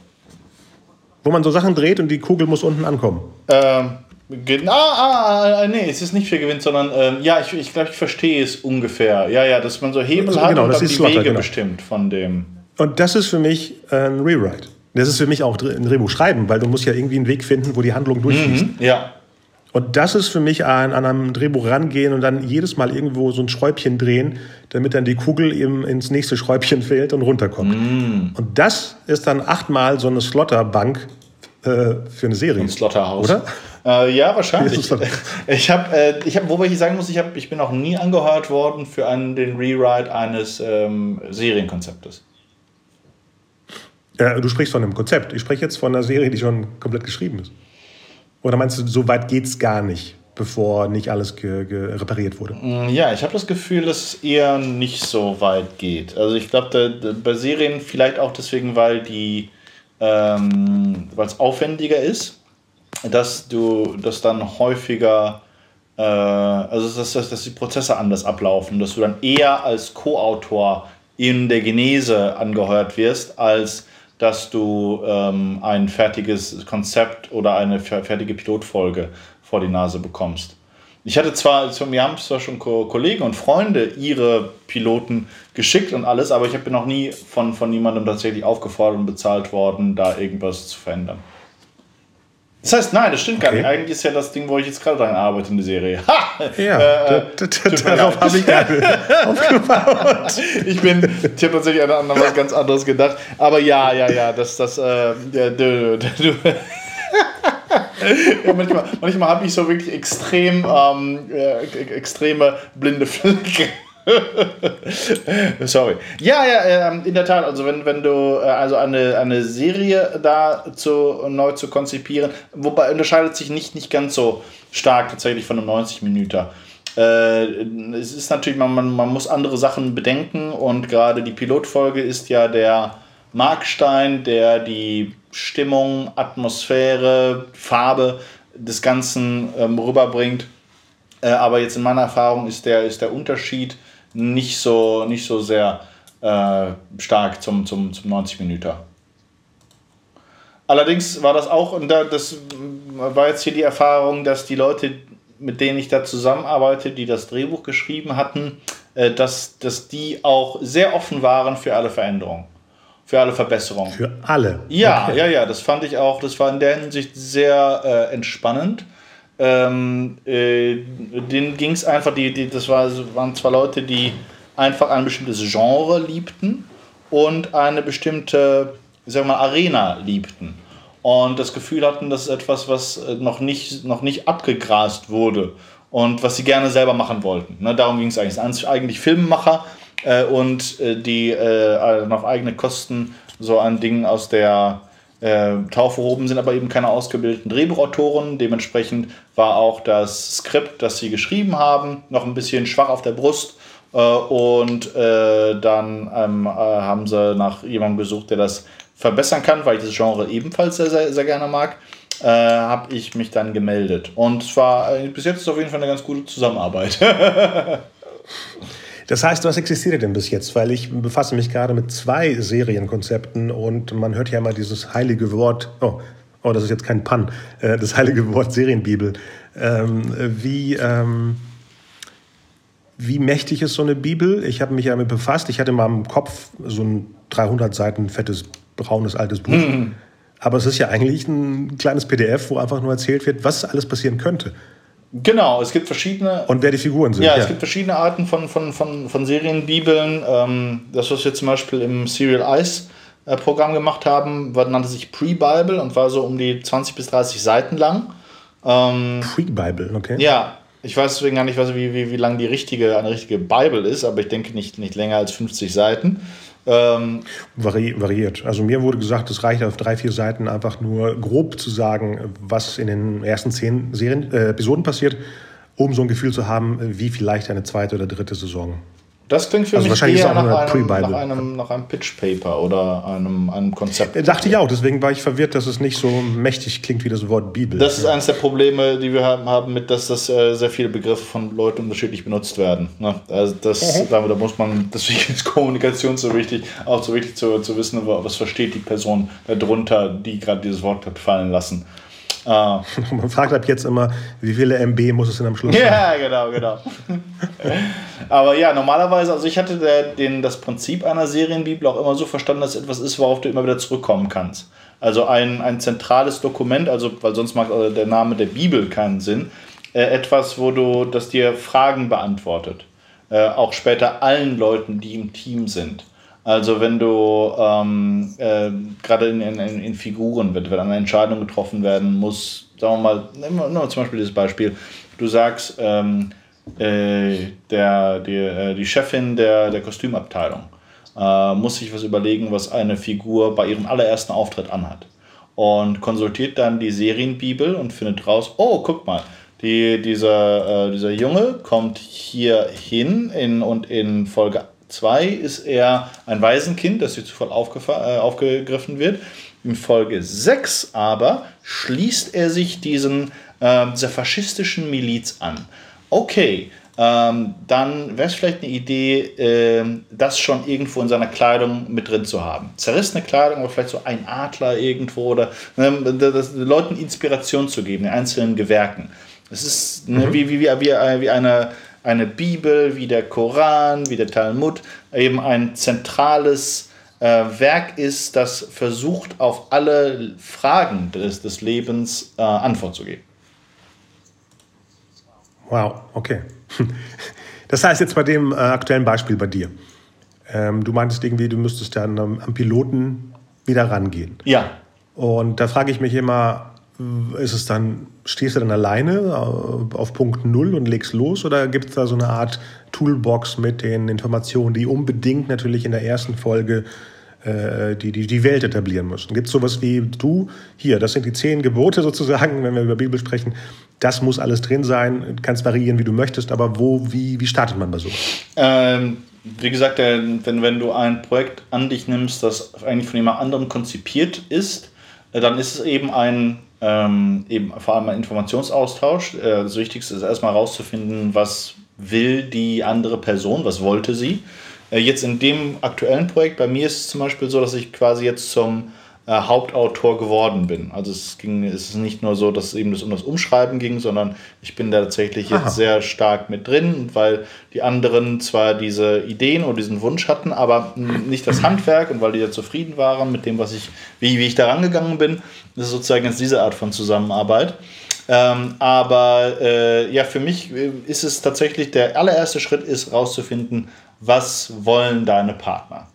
Wo man so Sachen dreht und die Kugel muss unten ankommen. Ähm, ah, ah, ah, nee, es ist nicht für gewinnt, sondern ähm, ja, ich, ich glaube, ich verstehe es ungefähr. Ja, ja, dass man so Hebel also, hat genau, und dann die Slotter, Wege genau. bestimmt von dem. Und das ist für mich ein Rewrite. Das ist für mich auch ein Drehbuch schreiben, weil du musst ja irgendwie einen Weg finden, wo die Handlung durchfließt. Mhm, ja. Und das ist für mich an, an einem Drehbuch rangehen und dann jedes Mal irgendwo so ein Schräubchen drehen, damit dann die Kugel eben ins nächste Schräubchen [LAUGHS] fällt und runterkommt. Mm. Und das ist dann achtmal so eine Slotterbank äh, für eine Serie. Ein Slotterhaus. Oder? Äh, ja, wahrscheinlich. [LAUGHS] Ich habe, äh, ich hab, wobei ich sagen muss, ich, hab, ich bin noch nie angehört worden für einen, den Rewrite eines ähm, Serienkonzeptes. Äh, du sprichst von einem Konzept. Ich spreche jetzt von einer Serie, die schon komplett geschrieben ist. Oder meinst du, so weit geht es gar nicht, bevor nicht alles repariert wurde? Mm, Ja, ich habe das Gefühl, dass es eher nicht so weit geht. Also ich glaube, bei Serien vielleicht auch deswegen, weil die, ähm, weil es aufwendiger ist, dass du das dann häufiger, äh, also dass, dass, dass die Prozesse anders ablaufen, dass du dann eher als Co-Autor in der Genese angehört wirst, als dass du ähm, ein fertiges Konzept oder eine fer- fertige Pilotfolge vor die Nase bekommst. Ich hatte zwar, also mir haben zwar schon Ko- Kollegen und Freunde ihre Piloten geschickt und alles, aber ich bin noch nie von, von niemandem tatsächlich aufgefordert und bezahlt worden, da irgendwas zu verändern. Das heißt, nein, das stimmt gar Okay. nicht. Eigentlich ist ja das Ding, wo ich jetzt gerade dran arbeite in der Serie. Ha! Ja, Äh, mir darauf habe ich gar nicht. [LAUGHS] ich bin, ich habe tatsächlich an, an was ganz anderes gedacht. Aber ja, ja, ja, das, das, äh, du, du, [LAUGHS] ja, manchmal manchmal habe ich so wirklich extrem, ähm, äh, extreme blinde Flecke. [LAUGHS] Sorry. Ja, ja, ähm, in der Tat. Also wenn, wenn du äh, also eine, eine Serie da zu, neu zu konzipieren, wobei unterscheidet sich nicht, nicht ganz so stark tatsächlich von einem 90 Minuten. Äh, es ist natürlich, man, man, man muss andere Sachen bedenken und gerade die Pilotfolge ist ja der Markstein, der die Stimmung, Atmosphäre, Farbe des Ganzen ähm, rüberbringt. Äh, aber jetzt in meiner Erfahrung ist der, ist der Unterschied nicht so, nicht so sehr äh, stark zum, zum, zum 90 Minuten. Allerdings war das auch, und da, das war jetzt hier die Erfahrung, dass die Leute, mit denen ich da zusammenarbeite, die das Drehbuch geschrieben hatten, äh, dass, dass die auch sehr offen waren für alle Veränderungen, für alle Verbesserungen. Für alle. Ja, Okay. ja, ja, das fand ich auch, das war in der Hinsicht sehr äh, entspannend. Ähm, äh, denen ging es einfach, die, die, das war, waren zwei Leute, die einfach ein bestimmtes Genre liebten und eine bestimmte, ich sag mal, Arena liebten. Und das Gefühl hatten, das ist etwas, was äh, noch nicht, noch nicht abgegrast wurde und was sie gerne selber machen wollten. Ne, darum ging es eigentlich. Eigentlich Filmemacher äh, und äh, die äh, auf eigene Kosten so an Dingen aus der äh, Taufe gehoben sind, aber eben keine ausgebildeten Drehbuchautoren. Dementsprechend war auch das Skript, das sie geschrieben haben, noch ein bisschen schwach auf der Brust. Äh, und äh, dann ähm, äh, haben sie nach jemandem gesucht, der das verbessern kann, weil ich das Genre ebenfalls sehr, sehr, sehr gerne mag. Äh, habe ich mich dann gemeldet. Und es war äh, bis jetzt ist auf jeden Fall eine ganz gute Zusammenarbeit. [LAUGHS] Das heißt, was existiert denn bis jetzt? Weil ich befasse mich gerade mit zwei Serienkonzepten und man hört ja immer dieses heilige Wort, oh, oh das ist jetzt kein Pun, äh, das heilige Wort Serienbibel. Ähm, wie, ähm, wie mächtig ist so eine Bibel? Ich habe mich ja damit befasst. Ich hatte mal im Kopf so ein 300 Seiten fettes, braunes, altes Buch. Aber es ist ja eigentlich ein kleines PDF, wo einfach nur erzählt wird, was alles passieren könnte genau, es gibt verschiedene und wer die Figuren sind. Ja, es gibt verschiedene Arten von, von, von, von Serienbibeln. Ähm, das, was wir zum Beispiel im Serial Eyes äh, Programm gemacht haben, war, nannte sich Pre-Bible und war so um die 20 bis 30 Seiten lang. Ähm, Pre-Bible, okay. ja, ich weiß deswegen gar nicht, was, wie, wie, wie lang die richtige, eine richtige Bible ist, aber ich denke nicht, nicht länger als 50 Seiten. Ähm, Vari variiert. Also mir wurde gesagt, es reicht auf drei, vier Seiten einfach nur grob zu sagen, was in den ersten zehn Serien, äh, Episoden passiert, um so ein Gefühl zu haben, wie vielleicht eine zweite oder dritte Saison. Das klingt für Also mich wahrscheinlich eher nach eine einem, nach, einem, nach einem Pitch Paper oder einem, einem Konzept. Äh, dachte ich auch, deswegen war ich verwirrt, dass es nicht so mächtig klingt wie das Wort Bibel. Das ist eines der Probleme, die wir haben, mit, dass das äh, sehr viele Begriffe von Leuten unterschiedlich benutzt werden. Ne? Also das, da, da muss man, [LAUGHS] deswegen ist Kommunikation so wichtig, auch so wichtig zu, zu wissen, was versteht die Person darunter, die gerade dieses Wort hat fallen lassen. Äh, [LAUGHS] Man fragt ab jetzt immer, wie viele MB muss es denn am Schluss ja, sein? genau, genau. [LAUGHS] Aber ja, normalerweise, also ich hatte der, den, das Prinzip einer Serienbibel auch immer so verstanden, dass es etwas ist, worauf du immer wieder zurückkommen kannst. Also ein, ein zentrales Dokument, also weil sonst macht also der Name der Bibel keinen Sinn, äh, etwas, wo du, das dir Fragen beantwortet. Äh, auch später allen Leuten, die im Team sind. Also wenn du ähm, äh, gerade in, in, in, Figuren, wenn, wenn eine Entscheidung getroffen werden muss, sagen wir mal, nehmen wir zum Beispiel dieses Beispiel, du sagst, ähm, äh, der, die, äh, die Chefin der, der Kostümabteilung äh, muss sich was überlegen, was eine Figur bei ihrem allerersten Auftritt anhat. Und konsultiert dann die Serienbibel und findet raus, oh, guck mal, die, dieser, äh, dieser Junge kommt hier hin in, und in Folge 2 ist er ein Waisenkind, das durch Zufall äh, aufgegriffen wird. In Folge 6 aber schließt er sich diesen, äh, dieser faschistischen Miliz an. Okay, ähm, dann wäre es vielleicht eine Idee, äh, das schon irgendwo in seiner Kleidung mit drin zu haben. Zerrissene Kleidung, aber vielleicht so ein Adler irgendwo oder äh, das, Leuten Inspiration zu geben, in einzelnen Gewerken. Es ist ne, mhm. wie, wie, wie, wie, wie eine, eine Bibel, wie der Koran, wie der Talmud, eben ein zentrales äh, Werk ist, das versucht, auf alle Fragen des, des Lebens äh, Antwort zu geben. Wow, okay. [LAUGHS] Das heißt jetzt bei dem äh, aktuellen Beispiel bei dir. Ähm, du meintest irgendwie, du müsstest dann ähm, am Piloten wieder rangehen. Ja. Und da frage ich mich immer, ist es dann, stehst du dann alleine äh, auf Punkt Null und legst los oder gibt es da so eine Art Toolbox mit den Informationen, die unbedingt natürlich in der ersten Folge die, die, die Welt etablieren müssen? Gibt es sowas wie du, hier, das sind die zehn Gebote sozusagen, wenn wir über Bibel sprechen, das muss alles drin sein, kannst variieren, wie du möchtest, aber wo, wie, wie startet man bei so? Ähm, wie gesagt, wenn, wenn du ein Projekt an dich nimmst, das eigentlich von jemand anderem konzipiert ist, äh, dann ist es eben ein ähm, eben vor allem ein Informationsaustausch. Äh, das Wichtigste ist erstmal herauszufinden, was will die andere Person, was wollte sie. Äh, jetzt in dem aktuellen Projekt, bei mir ist es zum Beispiel so, dass ich quasi jetzt zum äh, Hauptautor geworden bin. Also es ging, es ist nicht nur so, dass es eben das um das Umschreiben ging, sondern ich bin da tatsächlich jetzt Aha. sehr stark mit drin, weil die anderen zwar diese Ideen oder diesen Wunsch hatten, aber nicht das Handwerk und weil die ja zufrieden waren mit dem, was ich, wie, wie ich da rangegangen bin. Das ist sozusagen jetzt diese Art von Zusammenarbeit. Ähm, aber äh, ja, für mich äh, ist es tatsächlich der allererste Schritt, ist rauszufinden, was wollen deine Partner.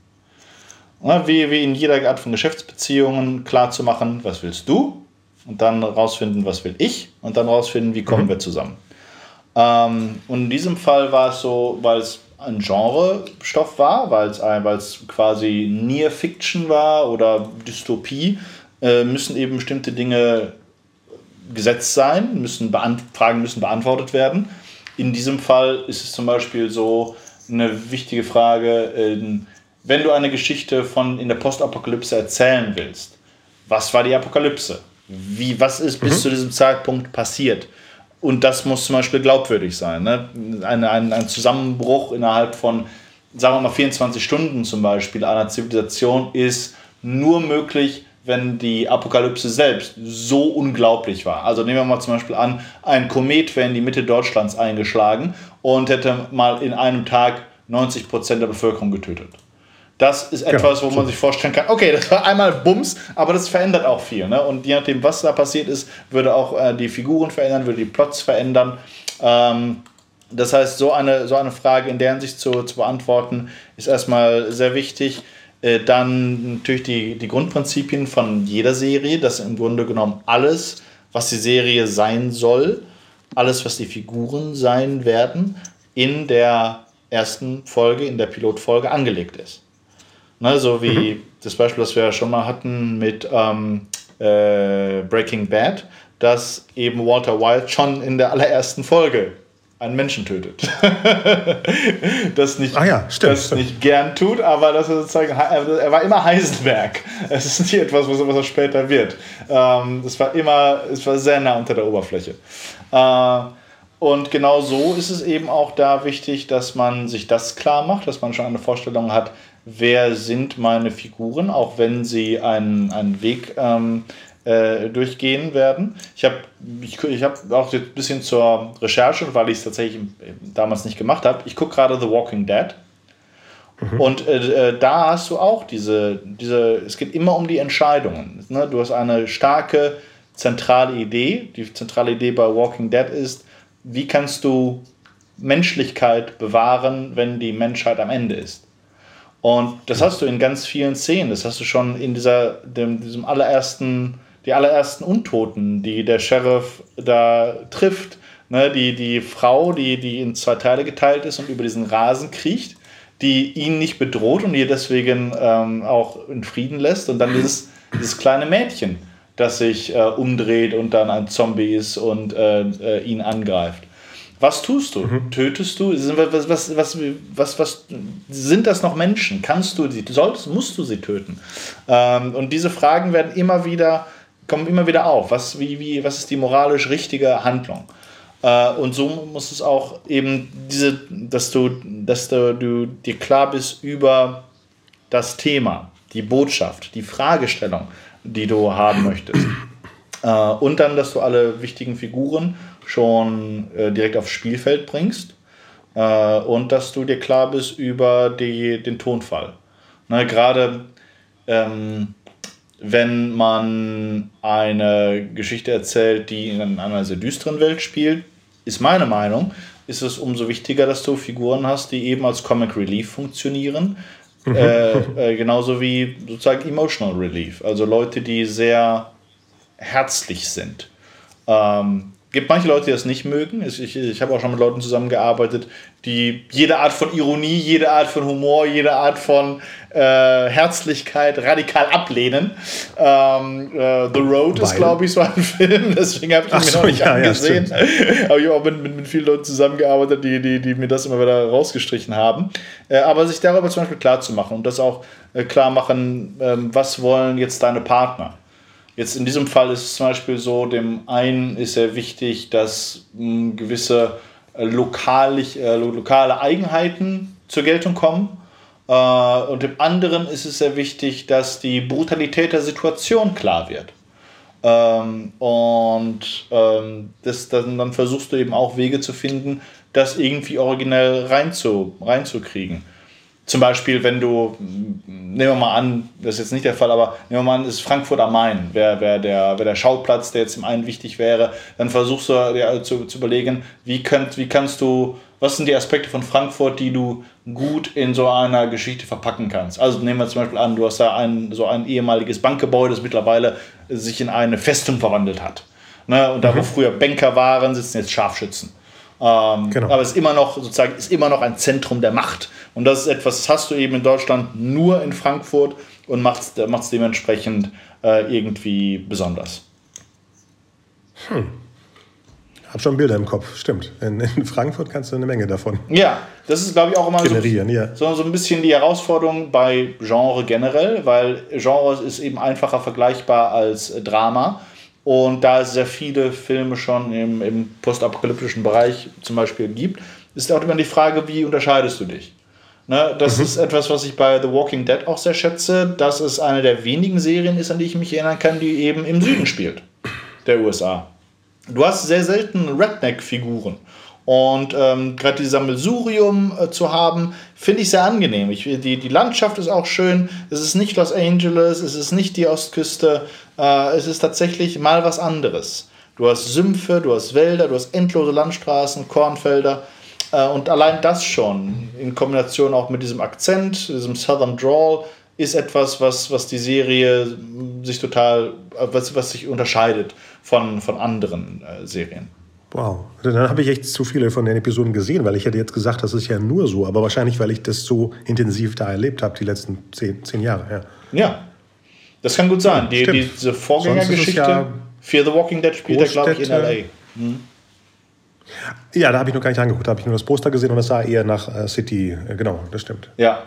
Wie, wie in jeder Art von Geschäftsbeziehungen klar zu machen, was willst du? Und dann rausfinden, was will ich? Und dann rausfinden, wie kommen mhm. wir zusammen. Ähm, und in diesem Fall war es so, weil es ein Genre-Stoff war, weil es, weil es quasi Near Fiction war oder Dystopie, äh, müssen eben bestimmte Dinge gesetzt sein, müssen Fragen müssen beantwortet werden. In diesem Fall ist es zum Beispiel so eine wichtige Frage, äh, wenn du eine Geschichte von in der Postapokalypse erzählen willst, was war die Apokalypse? Wie, was ist bis mhm. zu diesem Zeitpunkt passiert? Und das muss zum Beispiel glaubwürdig sein. Ne? Ein, ein, ein Zusammenbruch innerhalb von, sagen wir mal, 24 Stunden zum Beispiel einer Zivilisation ist nur möglich, wenn die Apokalypse selbst so unglaublich war. Also nehmen wir mal zum Beispiel an, ein Komet wäre in die Mitte Deutschlands eingeschlagen und hätte mal in einem Tag 90 Prozent der Bevölkerung getötet. Das ist genau, etwas, wo man sich vorstellen kann, okay, das war einmal Bums, aber das verändert auch viel. Ne? Und je nachdem, was da passiert ist, würde auch äh, die Figuren verändern, würde die Plots verändern. Ähm, das heißt, so eine, so eine Frage in der Hinsicht zu, zu beantworten, ist erstmal sehr wichtig. Äh, dann natürlich die, die Grundprinzipien von jeder Serie, dass im Grunde genommen alles, was die Serie sein soll, alles, was die Figuren sein werden, in der ersten Folge, in der Pilotfolge angelegt ist. Ne, so wie mhm. das Beispiel, das wir ja schon mal hatten mit ähm, äh, Breaking Bad, dass eben Walter White schon in der allerersten Folge einen Menschen tötet. [LAUGHS] das nicht, ah ja, das nicht gern tut, aber das er sozusagen, er war immer Heisenberg. [LAUGHS] Es ist nicht etwas, was, er später wird. Ähm, das war immer, es war sehr nah unter der Oberfläche. Äh, und genau so ist es eben auch da wichtig, dass man sich das klar macht, dass man schon eine Vorstellung hat, wer sind meine Figuren, auch wenn sie einen, einen Weg ähm, äh, durchgehen werden. Ich habe ich, ich hab auch ein bisschen zur Recherche, weil ich es tatsächlich damals nicht gemacht habe, ich gucke gerade The Walking Dead. Mhm. Und äh, äh, da hast du auch diese, diese, es geht immer um die Entscheidungen. Ne? Du hast eine starke zentrale Idee. Die zentrale Idee bei Walking Dead ist, wie kannst du Menschlichkeit bewahren, wenn die Menschheit am Ende ist. Und das hast du in ganz vielen Szenen. Das hast du schon in dieser, dem, diesem allerersten, die allerersten Untoten, die der Sheriff da trifft. Ne, die, die Frau, die, die in zwei Teile geteilt ist und über diesen Rasen kriecht, die ihn nicht bedroht und ihr deswegen ähm, auch in Frieden lässt. Und dann dieses, dieses kleine Mädchen, das sich äh, umdreht und dann ein Zombie ist und äh, äh, ihn angreift. Was tust du? Mhm. Tötest du? Was, was, was, was, was, sind das noch Menschen? Kannst du sie, solltest, musst du sie töten? Ähm, und diese Fragen werden immer wieder, kommen immer wieder auf. Was, wie, wie, was ist die moralisch richtige Handlung? Äh, und so muss es auch eben diese, dass du, dass du, du dir klar bist über das Thema, die Botschaft, die Fragestellung, die du haben möchtest. Äh, und dann, dass du alle wichtigen Figuren schon äh, direkt aufs Spielfeld bringst äh, und dass du dir klar bist über die, den Tonfall. Ne, Gerade ähm, wenn man eine Geschichte erzählt, die in einer sehr düsteren Welt spielt, ist meine Meinung, ist es umso wichtiger, dass du Figuren hast, die eben als Comic Relief funktionieren. Mhm. Äh, äh, genauso wie sozusagen Emotional Relief. Also Leute, die sehr herzlich sind. Ähm, gibt manche Leute, die das nicht mögen. Ich, ich, ich habe auch schon mit Leuten zusammengearbeitet, die jede Art von Ironie, jede Art von Humor, jede Art von äh, Herzlichkeit radikal ablehnen. Ähm, äh, The Road Weil. ist, glaube ich, so ein [LAUGHS] Film, deswegen habe ich ihn so, mir noch nicht ja, angesehen. Ja, aber ich habe auch mit, mit, mit, vielen Leuten zusammengearbeitet, die, die, die mir das immer wieder rausgestrichen haben. Äh, aber sich darüber zum Beispiel klar zu machen und das auch äh, klar machen, ähm, was wollen jetzt deine Partner? Jetzt in diesem Fall ist es zum Beispiel so, dem einen ist sehr wichtig, dass hm, gewisse äh, lokalig, äh, lokale Eigenheiten zur Geltung kommen. Äh, und dem anderen ist es sehr wichtig, dass die Brutalität der Situation klar wird. Ähm, und ähm, das, dann, dann versuchst du eben auch Wege zu finden, das irgendwie originell reinzu, reinzukriegen. Zum Beispiel, wenn du, nehmen wir mal an, das ist jetzt nicht der Fall, aber nehmen wir mal an, ist Frankfurt am Main, wäre wär der, wär der Schauplatz, der jetzt im einen wichtig wäre, dann versuchst du dir zu, zu überlegen, wie, könnt, wie kannst du, was sind die Aspekte von Frankfurt, die du gut in so einer Geschichte verpacken kannst. Also nehmen wir zum Beispiel an, du hast da ein, so ein ehemaliges Bankgebäude, das mittlerweile sich in eine Festung verwandelt hat. Ne? Und da, wo mhm. früher Banker waren, sitzen jetzt Scharfschützen. Ähm, genau. Aber es ist immer noch sozusagen ist immer noch ein Zentrum der Macht. Und das ist etwas, das hast du eben in Deutschland nur in Frankfurt und macht es dementsprechend äh, irgendwie besonders. Hm. Hab schon Bilder im Kopf, stimmt. In, in, Frankfurt kannst du eine Menge davon. Ja, das ist, glaube ich, auch immer generieren, so, ja. so, so ein bisschen die Herausforderung bei Genre generell, weil Genre ist eben einfacher vergleichbar als Drama. Und da es sehr viele Filme schon im, im postapokalyptischen Bereich zum Beispiel gibt, ist auch immer die Frage, wie unterscheidest du dich? Ne, das mhm. ist etwas, was ich bei The Walking Dead auch sehr schätze, dass es eine der wenigen Serien ist, an die ich mich erinnern kann, die eben im Süden spielt, der USA. Du hast sehr selten Redneck-Figuren. Und ähm, gerade dieses Sammelsurium äh, zu haben, finde ich sehr angenehm. Ich, die, die Landschaft ist auch schön. Es ist nicht Los Angeles, es ist nicht die Ostküste. Äh, es ist tatsächlich mal was anderes. Du hast Sümpfe, du hast Wälder, du hast endlose Landstraßen, Kornfelder. Äh, und allein das schon, in Kombination auch mit diesem Akzent, diesem Southern Drawl, ist etwas, was, was die Serie sich total, was, was sich unterscheidet von, von anderen äh, Serien. Wow, dann habe ich echt zu viele von den Episoden gesehen, weil ich hätte jetzt gesagt, das ist ja nur so, aber wahrscheinlich, weil ich das so intensiv da erlebt habe, die letzten zehn, zehn Jahre. Ja. ja, das kann gut sein. Die, diese Vorgängergeschichte, ja Fear the Walking Dead spielt er, glaube ich, in L.A. Hm. Ja, da habe ich noch gar nicht angeguckt, da habe ich nur das Poster gesehen und das sah eher nach äh, City. Äh, genau, das stimmt. Ja.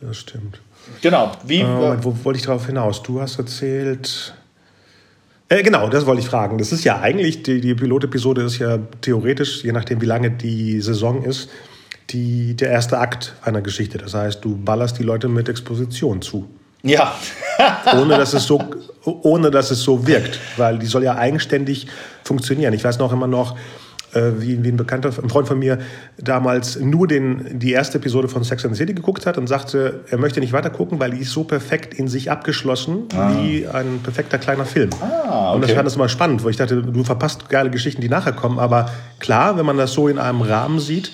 Das stimmt. Genau. Wie, äh, wo wollte ich darauf hinaus? Du hast erzählt. Äh, genau, das wollte ich fragen. Das ist ja eigentlich, die, die Pilotepisode ist ja theoretisch, je nachdem wie lange die Saison ist, die, der erste Akt einer Geschichte. Das heißt, du ballerst die Leute mit Exposition zu. Ja. [LAUGHS] ohne, dass es so, ohne dass es so wirkt, weil die soll ja eigenständig funktionieren. Ich weiß noch immer noch, wie, wie ein Bekannter, ein Freund von mir damals nur den, die erste Episode von Sex and the City geguckt hat und sagte, er möchte nicht weiter gucken, weil die ist so perfekt in sich abgeschlossen ah. wie ein perfekter kleiner Film. Ah, okay. Und das fand das immer spannend, wo ich dachte, du verpasst geile Geschichten, die nachher kommen. Aber klar, wenn man das so in einem Rahmen sieht,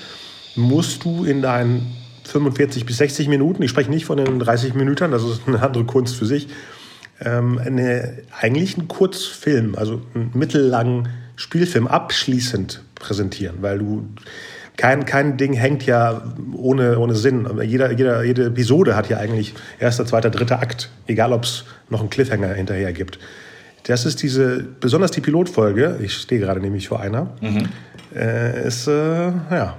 musst du in deinen 45 bis 60 Minuten, ich spreche nicht von den 30 Minuten, das ist eine andere Kunst für sich, ähm, eine, eigentlich einen Kurzfilm, also einen mittellangen Spielfilm abschließend präsentieren, weil du kein, kein Ding hängt ja ohne, ohne Sinn. Jeder, jeder, jede Episode hat ja eigentlich erster, zweiter, dritter Akt, egal ob es noch einen Cliffhanger hinterher gibt. Das ist diese, besonders die Pilotfolge, ich stehe gerade nämlich vor einer, mhm. äh, ist, äh, ja.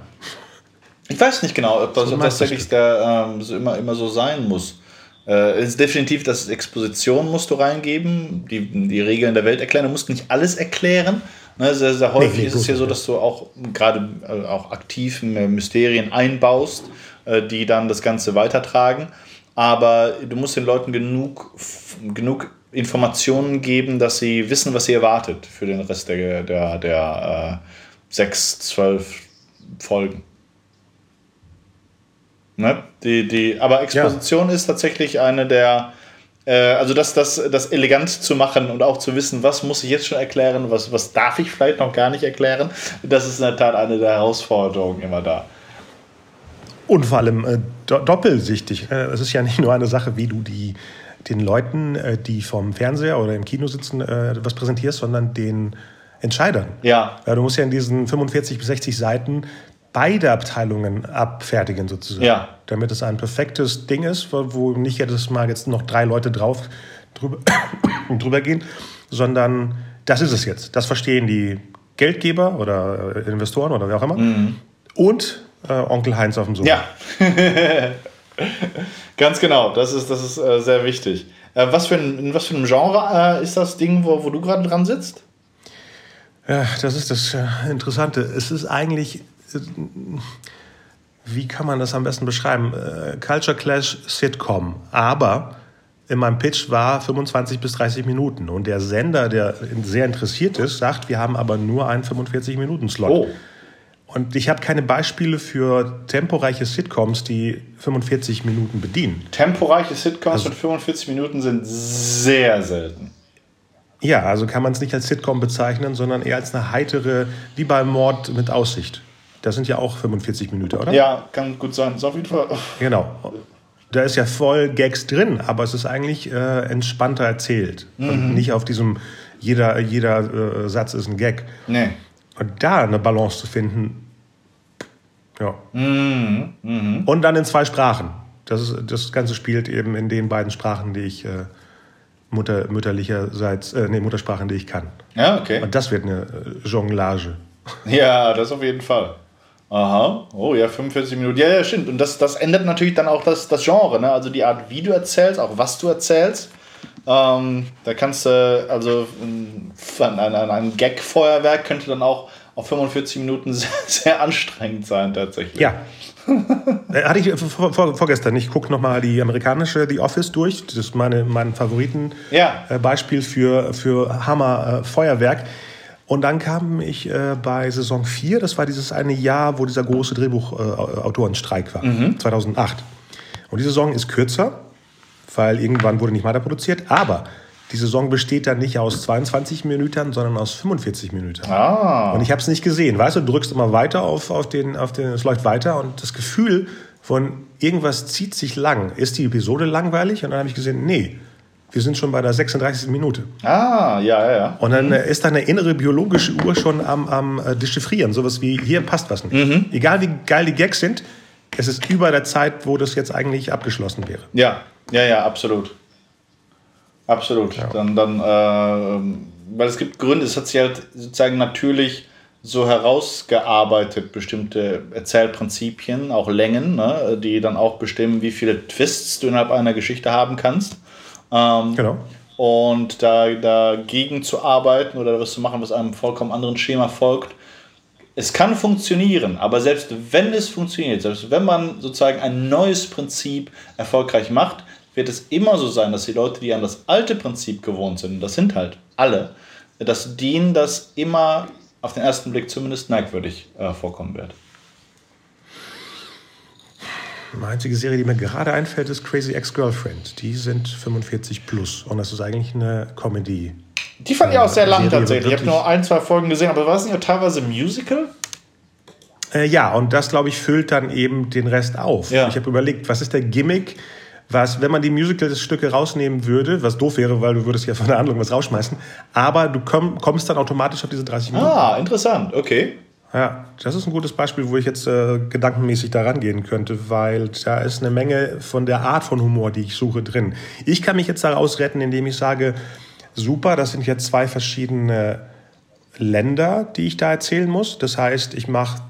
Ich weiß nicht genau, ob das, ob das tatsächlich der, ähm, so immer, immer so sein muss. Äh, ist definitiv, dass Exposition musst du reingeben, die, die Regeln der Welt erklären. Du musst nicht alles erklären, Ne, sehr, sehr häufig nee, ist es ja so, dass du auch gerade äh, auch aktiv Mysterien einbaust, äh, die dann das Ganze weitertragen. Aber du musst den Leuten genug, genug Informationen geben, dass sie wissen, was sie erwartet für den Rest der, der, der äh, sechs, zwölf Folgen. Ne? Die, die, aber Exposition ja. ist tatsächlich eine der also das, das, das elegant zu machen und auch zu wissen, was muss ich jetzt schon erklären, was, was darf ich vielleicht noch gar nicht erklären, das ist in der Tat eine der Herausforderungen immer da. Und vor allem äh, doppelsichtig. Äh, es ist ja nicht nur eine Sache, wie du die, den Leuten, äh, die vom Fernseher oder im Kino sitzen, äh, was präsentierst, sondern den Entscheidern. Ja. ja. Du musst ja in diesen 45 bis 60 Seiten beide Abteilungen abfertigen sozusagen. Ja. Damit es ein perfektes Ding ist, wo, nicht jedes Mal jetzt noch drei Leute drauf drüber, [COUGHS] drüber gehen, sondern das ist es jetzt. Das verstehen die Geldgeber oder äh, Investoren oder wer auch immer. Mhm. Und äh, Onkel Heinz auf dem Sofa. Ja. [LAUGHS] Ganz genau, das ist, das ist äh, sehr wichtig. Äh, was, für ein, in was für einem Genre äh, ist das Ding, wo, wo du gerade dran sitzt? Ja, das ist das äh, Interessante. Es ist eigentlich wie kann man das am besten beschreiben? Äh, Culture Clash Sitcom. Aber in meinem Pitch war 25 bis 30 Minuten. Und der Sender, der sehr interessiert ist, sagt, wir haben aber nur einen 45-Minuten-Slot. Oh. Und ich habe keine Beispiele für temporeiche Sitcoms, die 45 Minuten bedienen. Temporeiche Sitcoms also, mit 45 Minuten sind sehr selten. Ja, also kann man es nicht als Sitcom bezeichnen, sondern eher als eine heitere, wie beim Mord mit Aussicht. Das sind ja auch 45 Minuten, oder? Ja, kann gut sein. Ist auf jeden Fall. Genau. Da ist ja voll Gags drin, aber es ist eigentlich äh, entspannter erzählt. Mhm. Und nicht auf diesem, jeder, jeder äh, Satz ist ein Gag. Nee. Und da eine Balance zu finden, ja. Mhm. Mhm. Und dann in zwei Sprachen. Das, ist, das Ganze spielt eben in den beiden Sprachen, die ich äh, Mutter, mütterlicherseits, äh, nee, Muttersprachen, die ich kann. Ja, okay. Und das wird eine äh, Jonglage. Ja, das auf jeden Fall. Aha, oh ja, 45 Minuten. Ja, ja, stimmt. Und das, das ändert natürlich dann auch das, das Genre, ne? also die Art, wie du erzählst, auch was du erzählst. Ähm, da kannst du, also ein, ein, ein Gag-Feuerwerk könnte dann auch auf 45 Minuten [LAUGHS] sehr, sehr anstrengend sein, tatsächlich. Ja. [LAUGHS] Äh, hatte ich vor, vor, vorgestern. Ich gucke nochmal die amerikanische The Office durch. Das ist meine, mein Favoriten-Beispiel ja. äh, für, für Hammer-Feuerwerk. Äh, und dann kam ich äh, bei Saison 4, das war dieses eine Jahr, wo dieser große Drehbuchautorenstreik äh, war, mhm. 2008. Und die Saison ist kürzer, weil irgendwann wurde nicht weiter produziert, aber die Saison besteht dann nicht aus 22 Minuten, sondern aus 45 Minuten. Ah. Und ich habe es nicht gesehen. Weißt du, du drückst immer weiter auf, auf, den, auf den, es läuft weiter und das Gefühl von irgendwas zieht sich lang. Ist die Episode langweilig? Und dann habe ich gesehen, nee, wir sind schon bei der 36. Minute. Ah, ja, ja, ja. Und dann mhm. ist deine innere biologische Uhr schon am, am äh, Dechiffrieren. Sowas wie, hier passt was nicht. Mhm. Egal wie geil die Gags sind, es ist über der Zeit, wo das jetzt eigentlich abgeschlossen wäre. Ja, ja, ja, absolut. Absolut. Ja. Dann, dann äh, weil es gibt Gründe, es hat sich halt sozusagen natürlich so herausgearbeitet, bestimmte Erzählprinzipien, auch Längen, ne, die dann auch bestimmen, wie viele Twists du innerhalb einer Geschichte haben kannst. Ähm, genau. Und da, dagegen zu arbeiten oder was zu machen, was einem vollkommen anderen Schema folgt, es kann funktionieren, aber selbst wenn es funktioniert, selbst wenn man sozusagen ein neues Prinzip erfolgreich macht, wird es immer so sein, dass die Leute, die an das alte Prinzip gewohnt sind, das sind halt alle, dass denen das immer auf den ersten Blick zumindest merkwürdig äh, vorkommen wird. Die einzige Serie, die mir gerade einfällt, ist Crazy Ex-Girlfriend. Die sind 45 plus und das ist eigentlich eine Comedy. Die fand ich auch sehr lang tatsächlich. Ich habe nur ein, zwei Folgen gesehen, aber war es nicht teilweise Musical? Äh, ja, und das, glaube ich, füllt dann eben den Rest auf. Ja. Ich habe überlegt, was ist der Gimmick, was, wenn man die Musical-Stücke rausnehmen würde, was doof wäre, weil du würdest ja von der Handlung was rausschmeißen, aber du komm, kommst dann automatisch auf diese 30 Minuten. Ah, interessant, okay. Ja, das ist ein gutes Beispiel, wo ich jetzt äh, gedankenmäßig da rangehen könnte, weil da ist eine Menge von der Art von Humor, die ich suche, drin. Ich kann mich jetzt daraus retten, indem ich sage, super, das sind jetzt zwei verschiedene Länder, die ich da erzählen muss. Das heißt, ich mache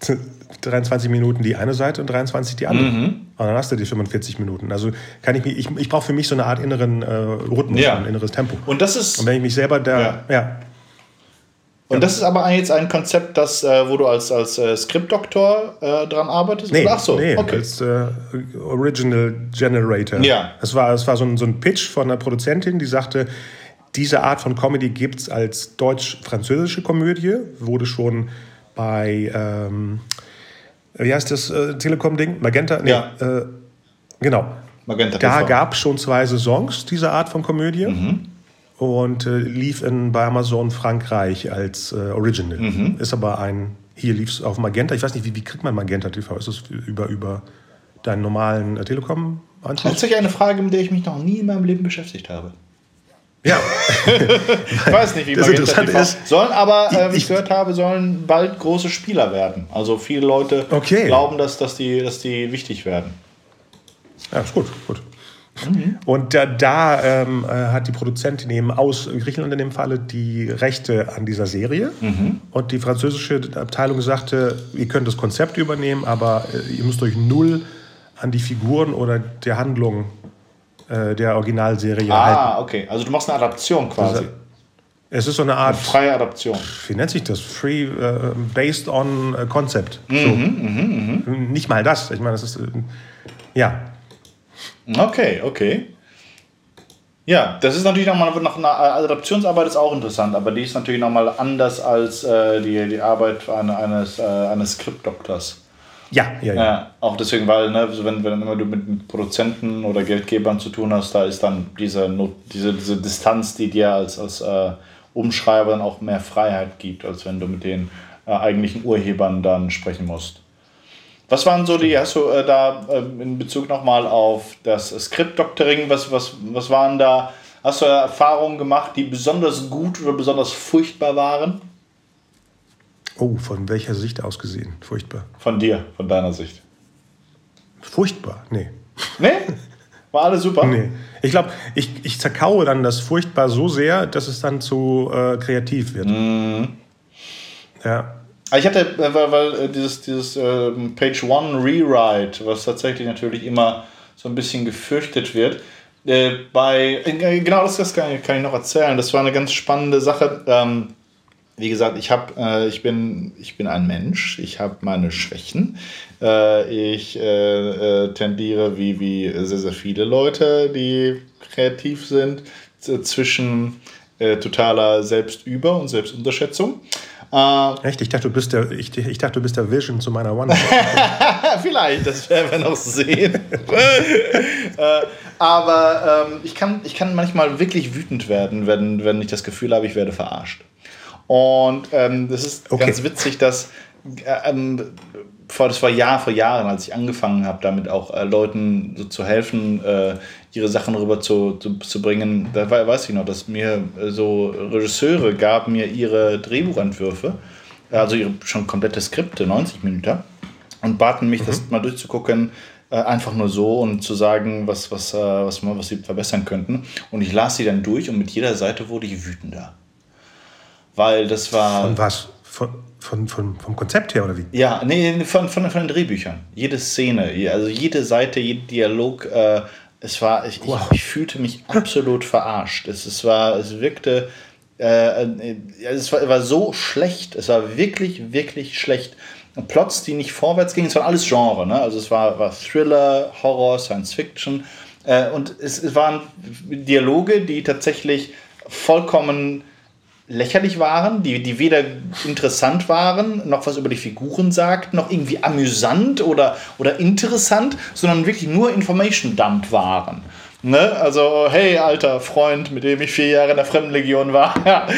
[LAUGHS] 23 Minuten die eine Seite und 23 die andere. Mhm. Und dann hast du die 45 Minuten. Also kann ich mich, ich, ich brauche für mich so eine Art inneren äh, Rhythmus, ja. ein inneres Tempo. Und das ist. Und wenn ich mich selber da. Ja. ja. Und das ist aber jetzt ein Konzept, das, äh, wo du als, als äh, Skriptdoktor äh, dran arbeitest? Nee, Ach so, nee, okay. als äh, Original Generator. Ja. Es war, es war so, ein, so ein Pitch von einer Produzentin, die sagte, diese Art von Comedy gibt es als deutsch-französische Komödie, wurde schon bei, ähm, wie heißt das äh, Telekom-Ding? Magenta? Nee, ja. Äh, genau. Magenta da gab es schon zwei Saisons dieser Art von Komödie. Mhm. Und äh, lief in, bei Amazon Frankreich als äh, Original. Mhm. Ist aber ein, hier lief es auf Magenta. Ich weiß nicht, wie, wie kriegt man Magenta TV? Ist das über, über deinen normalen äh, Telekom-Anschluss? Tatsächlich eine Frage, mit der ich mich noch nie in meinem Leben beschäftigt habe. Ja. [LAUGHS] [LAUGHS] ich weiß nicht, wie das interessant ist. Sollen aber, äh, wie ich, gehört habe, sollen bald große Spieler werden. Also viele Leute okay. glauben, dass, dass, die, dass die wichtig werden. Ja, ist gut, gut. Mhm. Und da, da ähm, äh, hat die Produzentin eben aus Griechenland in dem Falle die Rechte an dieser Serie. Mhm. Und die französische Abteilung sagte, ihr könnt das Konzept übernehmen, aber äh, ihr müsst euch null an die Figuren oder der Handlung äh, der Originalserie ah, halten. Ah, okay. Also du machst eine Adaption quasi. Also, es ist so eine Art. Eine freie Adaption. Wie nennt sich das? Free, uh, based on uh, concept. Mhm, so. mhm, mh. Nicht mal das. Ich meine, das ist. Uh, ja. Okay, okay. Ja, das ist natürlich nochmal noch eine Adaptionsarbeit ist auch interessant, aber die ist natürlich nochmal anders als äh, die, die Arbeit eines, äh, eines Skriptdoktors. Ja, ja, ja, ja. Auch deswegen, weil, ne, wenn, wenn immer du mit Produzenten oder Geldgebern zu tun hast, da ist dann diese, diese, diese Distanz, die dir als, als äh, Umschreiber dann auch mehr Freiheit gibt, als wenn du mit den äh, eigentlichen Urhebern dann sprechen musst. Was waren so die, hast du äh, da äh, in Bezug nochmal auf das Skriptdoktoring, was, was, was waren da, hast du Erfahrungen gemacht, die besonders gut oder besonders furchtbar waren? Oh, von welcher Sicht aus gesehen? Furchtbar. Von dir, von deiner Sicht. Furchtbar? Nee. Nee? War alles super? Nee. Ich glaube, ich, ich zerkaue dann das furchtbar so sehr, dass es dann zu äh, kreativ wird. Mm. Ja. Ich hatte, äh, weil, weil äh, dieses, dieses äh, Page One Rewrite, was tatsächlich natürlich immer so ein bisschen gefürchtet wird, äh, bei, genau das, das kann, ich, kann ich noch erzählen. Das war eine ganz spannende Sache. Ähm, wie gesagt, ich, hab, ich, bin, ich bin ein Mensch, ich habe meine Schwächen. Ich tendiere, wie, wie sehr, sehr viele Leute, die kreativ sind, zwischen äh, totaler Selbstüber- und Selbstunterschätzung. Äh, Echt? Ich dachte, du bist der, ich, ich dachte, du bist der Vision zu meiner One. [LAUGHS] Vielleicht, das werden wir noch sehen. [LAUGHS] aber ähm, ich, kann, ich kann manchmal wirklich wütend werden, wenn, wenn ich das Gefühl habe, ich werde verarscht. Und ähm, das ist okay. ganz witzig, dass äh, ähm, vor, das war Jahr vor Jahren, als ich angefangen habe, damit auch äh, Leuten so zu helfen, äh, ihre Sachen rüber zu, zu, zu bringen. Da weiß ich noch, dass mir äh, so Regisseure gaben mir ihre Drehbuchentwürfe, also ihre schon komplette Skripte, 90 Minuten, und baten mich, mhm. das mal durchzugucken, äh, einfach nur so und zu sagen, was, was, äh, was, was sie verbessern könnten. Und ich las sie dann durch und mit jeder Seite wurde ich wütender. Weil das war. Von was? Von, von, von, vom Konzept her oder wie? Ja, nee, von, von, von den Drehbüchern. Jede Szene, also jede Seite, jeder Dialog. Äh, es war, ich, wow. ich, ich, fühlte mich absolut verarscht. Es, es, war, es wirkte Äh, äh, es war, war, so schlecht, es war wirklich, wirklich schlecht. Plots, die nicht vorwärts gingen, es war alles Genre. Ne? Also es war, war Thriller, Horror, Science Fiction. Äh, und es, es waren Dialoge, die tatsächlich vollkommen lächerlich waren, die, die weder interessant waren, noch was über die Figuren sagt, noch irgendwie amüsant oder, oder interessant, sondern wirklich nur Information Dump waren. Ne? Also, hey, alter Freund, mit dem ich vier Jahre in der Fremdenlegion war, [LAUGHS] ja,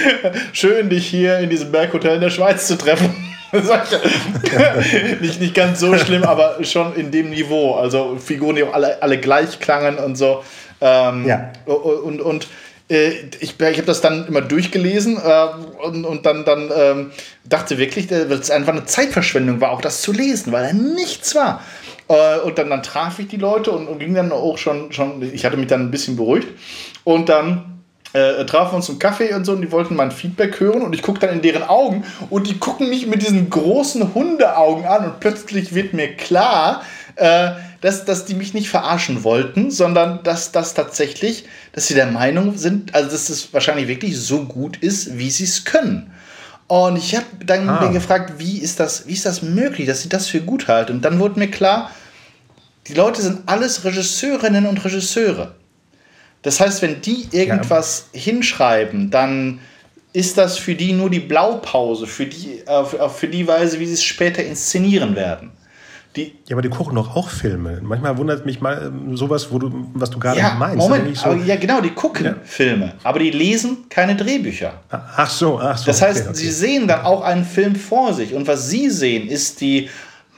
schön, dich hier in diesem Berghotel in der Schweiz zu treffen. [LAUGHS] [LAUGHS] nicht, nicht ganz so schlimm, aber schon in dem Niveau. Also Figuren, die auch alle, alle gleich klangen und so. Ähm, ja. Und, und äh, ich, ich habe das dann immer durchgelesen äh, und, und dann, dann ähm, dachte wirklich, dass es einfach eine Zeitverschwendung war, auch das zu lesen, weil da nichts war. Äh, und dann, dann traf ich die Leute und, und ging dann auch schon, schon, ich hatte mich dann ein bisschen beruhigt. Und dann äh, trafen wir uns zum Kaffee und so und die wollten mein Feedback hören und ich gucke dann in deren Augen und die gucken mich mit diesen großen Hundeaugen an und plötzlich wird mir klar, äh, dass, dass die mich nicht verarschen wollten, sondern dass das tatsächlich, dass sie der Meinung sind, also dass es wahrscheinlich wirklich so gut ist, wie sie es können. Und ich habe dann ah. gefragt, wie ist, das, wie ist das möglich, dass sie das für gut halten? Und dann wurde mir klar, die Leute sind alles Regisseurinnen und Regisseure. Das heißt, wenn die irgendwas ja. hinschreiben, dann ist das für die nur die Blaupause, für die, äh, für die Weise, wie sie es später inszenieren werden. Die ja, aber die gucken doch auch Filme. Manchmal wundert mich mal ähm, sowas, wo du, was du gerade ja, meinst. Moment, so, aber, ja genau, die gucken ja. Filme, aber die lesen keine Drehbücher. Ach so, ach so. Das heißt, okay, okay. sie sehen dann auch einen Film vor sich und was sie sehen, ist die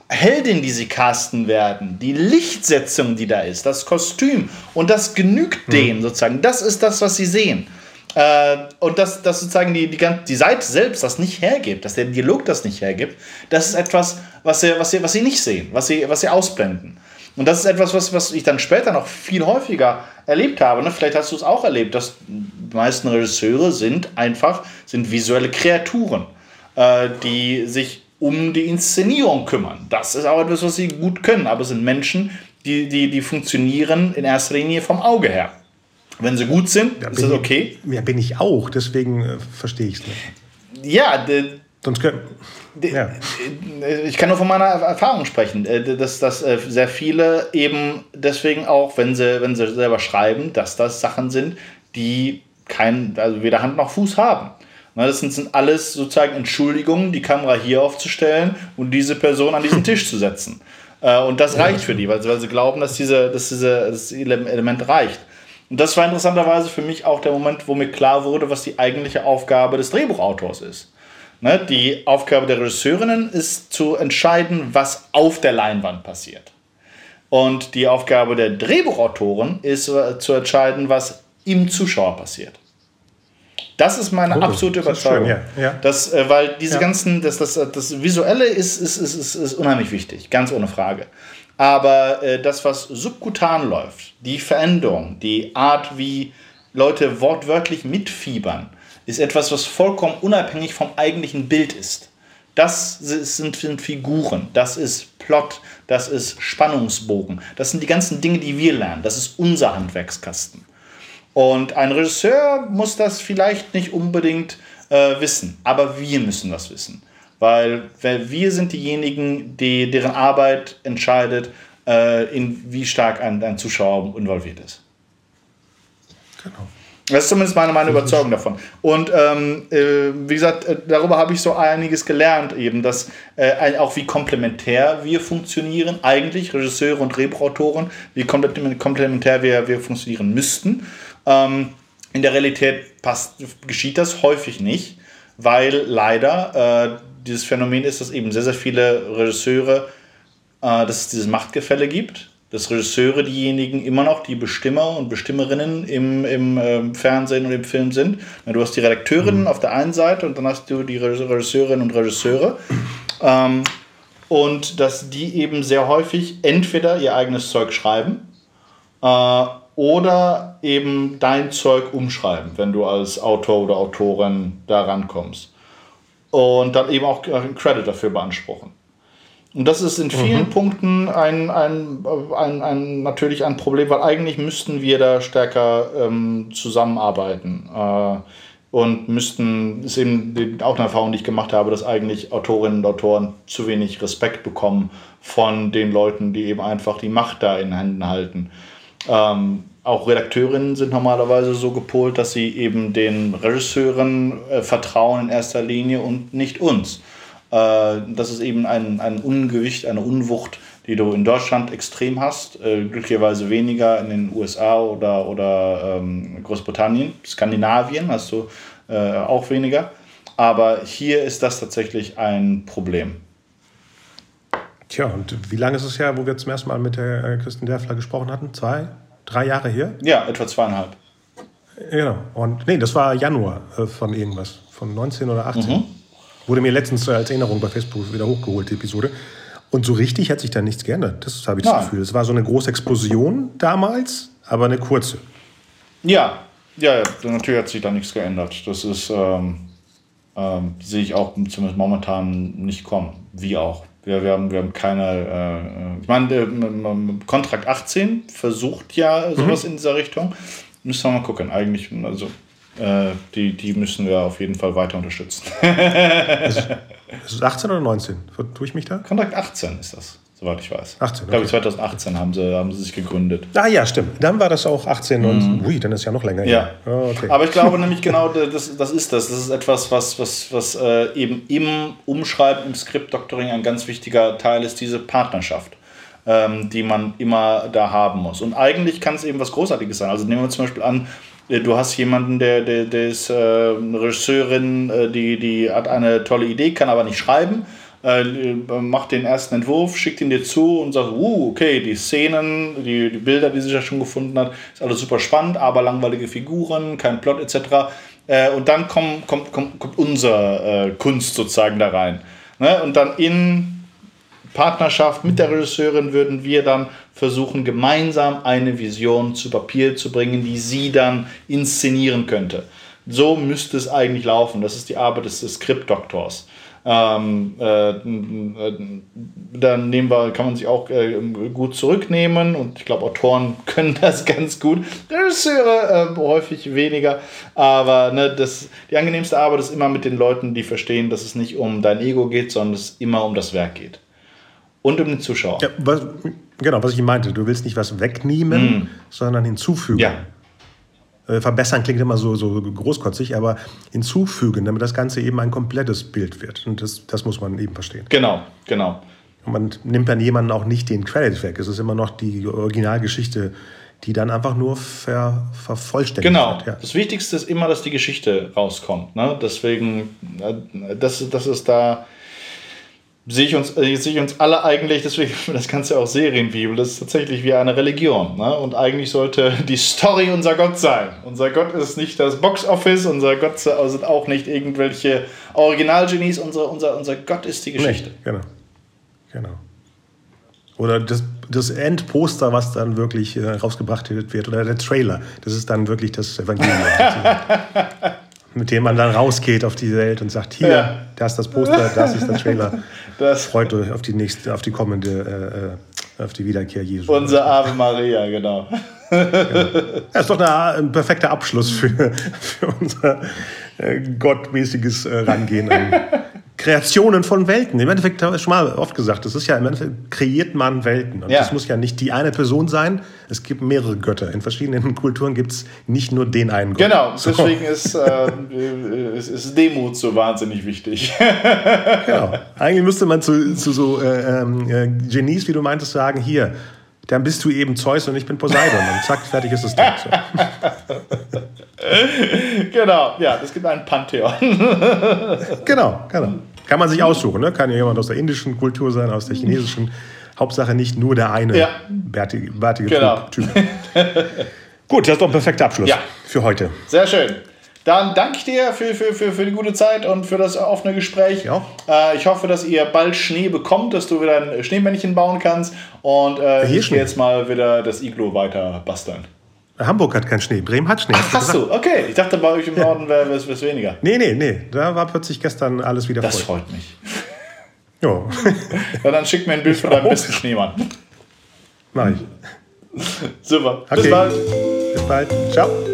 Heldin, die sie casten werden, die Lichtsetzung, die da ist, das Kostüm und das genügt mhm. denen sozusagen. Das ist das, was sie sehen. Äh, und dass, dass sozusagen die, die, die Seite selbst das nicht hergibt, dass der Dialog das nicht hergibt, das ist etwas, was sie, was sie, was sie nicht sehen, was sie, was sie ausblenden. Und das ist etwas, was, was ich dann später noch viel häufiger erlebt habe. Ne? Vielleicht hast du es auch erlebt, dass die meisten Regisseure sind einfach sind visuelle Kreaturen, äh, die sich um die Inszenierung kümmern. Das ist auch etwas, was sie gut können, aber es sind Menschen, die, die, die funktionieren in erster Linie vom Auge her. Wenn sie gut sind, ja, ist das okay. Ich, ja, bin ich auch, deswegen äh, verstehe ich es nicht. Ja, Sonst können, ja. Ich kann nur von meiner Erfahrung sprechen, äh, dass, dass äh, sehr viele eben deswegen auch, wenn sie, wenn sie selber schreiben, dass das Sachen sind, die kein, also weder Hand noch Fuß haben. Ne, das sind, sind alles sozusagen Entschuldigungen, die Kamera hier aufzustellen und diese Person an diesen [LAUGHS] Tisch zu setzen. Äh, und das reicht für die, weil sie, weil sie glauben, dass, diese, dass diese, das Element reicht. Und das war interessanterweise für mich auch der Moment, wo mir klar wurde, was die eigentliche Aufgabe des Drehbuchautors ist. Ne, die Aufgabe der Regisseurinnen ist zu entscheiden, was auf der Leinwand passiert. Und die Aufgabe der Drehbuchautoren ist äh, zu entscheiden, was im Zuschauer passiert. Das ist meine oh, absolute Überzeugung. Schön, ja, ja. Das, äh, weil diese ja. ganzen, das, das, das Visuelle ist, ist, ist, ist, ist unheimlich wichtig, ganz ohne Frage. Aber äh, das, was subkutan läuft, die Veränderung, die Art, wie Leute wortwörtlich mitfiebern, ist etwas, was vollkommen unabhängig vom eigentlichen Bild ist. Das sind, sind Figuren, das ist Plot, das ist Spannungsbogen, das sind die ganzen Dinge, die wir lernen, das ist unser Handwerkskasten. Und ein Regisseur muss das vielleicht nicht unbedingt äh, wissen, aber wir müssen das wissen. Weil, weil wir sind diejenigen, die, deren Arbeit entscheidet, äh, in wie stark ein, ein Zuschauer involviert ist. Genau. Das ist zumindest meine, meine Überzeugung davon. Und ähm, äh, wie gesagt, äh, darüber habe ich so einiges gelernt, eben, dass äh, auch wie komplementär wir funktionieren, eigentlich, Regisseure und Drehbuchautoren, wie komplementär wir, wir funktionieren müssten. Ähm, in der Realität passt, geschieht das häufig nicht, weil leider äh, dieses Phänomen ist, dass eben sehr, sehr viele Regisseure, äh, dass es dieses Machtgefälle gibt, dass Regisseure diejenigen immer noch die Bestimmer und Bestimmerinnen im, im äh, Fernsehen und im Film sind. Du hast die Redakteurinnen mhm. auf der einen Seite und dann hast du die Regisseurinnen und Regisseure. Ähm, und dass die eben sehr häufig entweder ihr eigenes Zeug schreiben äh, oder eben dein Zeug umschreiben, wenn du als Autor oder Autorin da rankommst. Und dann eben auch einen Credit dafür beanspruchen. Und das ist in vielen mhm. Punkten ein, ein, ein, ein, natürlich ein Problem, weil eigentlich müssten wir da stärker ähm, zusammenarbeiten. Äh, und müssten, ist eben auch eine Erfahrung, die ich gemacht habe, dass eigentlich Autorinnen und Autoren zu wenig Respekt bekommen von den Leuten, die eben einfach die Macht da in Händen halten. Ähm, auch Redakteurinnen sind normalerweise so gepolt, dass sie eben den Regisseuren äh, vertrauen in erster Linie und nicht uns. Äh, das ist eben ein, ein Ungewicht, eine Unwucht, die du in Deutschland extrem hast, äh, glücklicherweise weniger in den USA oder, oder ähm, Großbritannien. Skandinavien hast du äh, auch weniger. Aber hier ist das tatsächlich ein Problem. Tja, und wie lange ist es her, wo wir zum ersten Mal mit der äh, Kirsten Derfler gesprochen hatten? Zwei, drei Jahre her? Ja, etwa zweieinhalb. Genau. Und nee, das war Januar äh, von irgendwas, von 19 oder 18. Mhm. Wurde mir letztens als Erinnerung bei Facebook wieder hochgeholt, die Episode. Und so richtig hat sich da nichts geändert. Das habe ich Nein. das Gefühl. Es war so eine große Explosion damals, aber eine kurze. Ja, ja, ja natürlich hat sich da nichts geändert. Das ist, ähm, ähm, sehe ich auch zumindest momentan nicht kommen. Wie auch. Wir, wir, haben, wir haben keine. Äh, ich meine, äh, Kontrakt 18 versucht ja sowas mhm. in dieser Richtung. Müssen wir mal gucken. Eigentlich, also äh, die, die müssen wir auf jeden Fall weiter unterstützen. ist, es 18 oder 19? Tue ich mich da? Kontakt 18 ist das, soweit ich weiß. 18, okay. Ich glaube, 2018 haben sie, haben sie sich gegründet. Ah ja, stimmt. Dann war das auch 18 und mhm. ui, dann ist ja noch länger. Ja. Oh, okay. Aber ich glaube [LAUGHS] nämlich genau, das, das ist das. Das ist etwas, was, was, was äh, eben im Umschreiben, im Skript-Doctoring ein ganz wichtiger Teil ist, diese Partnerschaft ähm, die man immer da haben muss. Und eigentlich kann es eben was Großartiges sein. Also nehmen wir zum Beispiel an, äh, du hast jemanden, der, der, der ist äh, eine Regisseurin, die, die hat eine tolle Idee, kann aber nicht schreiben, äh, macht den ersten Entwurf, schickt ihn dir zu und sagt, uh, okay, die Szenen, die, die Bilder, die sie ja schon gefunden hat, ist alles super spannend, aber langweilige Figuren, kein Plot etc. Äh, und dann kommt, kommt, kommt, kommt unsere äh, Kunst sozusagen da rein. Ne? Und dann in Partnerschaft mit der Regisseurin würden wir dann versuchen, gemeinsam eine Vision zu Papier zu bringen, die sie dann inszenieren könnte. So müsste es eigentlich laufen. Das ist die Arbeit des Skriptdoktors. Ähm, äh, dann nehmen wir, kann man sich auch äh, gut zurücknehmen und ich glaube, Autoren [LAUGHS] können das ganz gut. Regisseure äh, häufig weniger, aber ne, das, die angenehmste Arbeit ist immer mit den Leuten, die verstehen, dass es nicht um dein Ego geht, sondern es immer um das Werk geht und um den Zuschauer. Ja, was, genau, was ich meinte. Du willst nicht was wegnehmen, mm. sondern hinzufügen. Ja. Äh, verbessern klingt immer so, so großkotzig, aber hinzufügen, damit das Ganze eben ein komplettes Bild wird. Und das, das muss man eben verstehen. Genau, genau. Und man nimmt dann jemanden auch nicht den Credit weg. Es ist immer noch die Originalgeschichte, die dann einfach nur ver, vervollständigt genau. wird. Genau. Ja. Das Wichtigste ist immer, dass die Geschichte rauskommt. Ne? Deswegen, äh, das, das ist da sehe ich uns, äh, sehe ich uns alle eigentlich, deswegen [LAUGHS] das Ganze auch Serienbibel, das ist tatsächlich wie eine Religion. Ne? Und eigentlich sollte die Story unser Gott sein. Unser Gott ist nicht das Boxoffice, unser Gott sind auch nicht irgendwelche Originalgenies, unser, unser, unser Gott ist die Geschichte. Nee, genau. genau. Oder das, das Endposter, was dann wirklich äh, rausgebracht wird, oder der Trailer, das ist dann wirklich das Evangelium. [LAUGHS] mit dem man dann rausgeht auf die Welt und sagt, hier, ja. das ist das Poster, das ist der Trailer. [LAUGHS] Das Freut euch auf die nächste, auf die kommende, äh, auf die Wiederkehr Jesu. Unsere Ave Maria, genau. [LAUGHS] genau. Das ist doch eine, ein perfekter Abschluss für, für unser äh, gottmäßiges äh, Rangehen an Kreationen von Welten. Im Endeffekt habe ich schon mal oft gesagt, das ist ja im Endeffekt kreiert man Welten. Und ja. das muss ja nicht die eine Person sein. Es gibt mehrere Götter. In verschiedenen [LAUGHS] Kulturen gibt es nicht nur den einen Gott. Genau, so. deswegen ist, [LAUGHS] äh, ist, Demut so wahnsinnig wichtig. [LAUGHS] genau. Eigentlich müsste man zu, zu so äh, äh, Genies, wie du meintest, sagen, hier, dann bist du eben Zeus und ich bin Poseidon. Und zack, fertig ist das Ding. Genau, ja, es gibt ein Pantheon. genau, genau. Kann man sich aussuchen, ne? Kann ja jemand aus der indischen Kultur sein, aus der chinesischen. Hauptsache nicht nur der eine ja. bärtige, bärtige genau. Typ. Gut, das ist doch ein perfekter Abschluss ja. für heute. Sehr schön. Dann danke ich dir für, für, für, für die gute Zeit und für das offene Gespräch. Ja. Äh, ich hoffe, dass ihr bald Schnee bekommt, dass du wieder ein Schneemännchen bauen kannst. Und äh, ich gehe jetzt mal wieder das Iglo weiter basteln. Hamburg hat keinen Schnee, Bremen hat Schnee. Ach, hast du? Okay, ich dachte, bei euch im Norden wäre es weniger. Nee, nee, nee. Da war plötzlich gestern alles wieder das voll. Das freut mich. Ja. [LAUGHS] ja dann schick mir ein Bild von deinem besten Schneemann. Mach ich. Super. Okay. Bis bald. Bis bald. Ciao.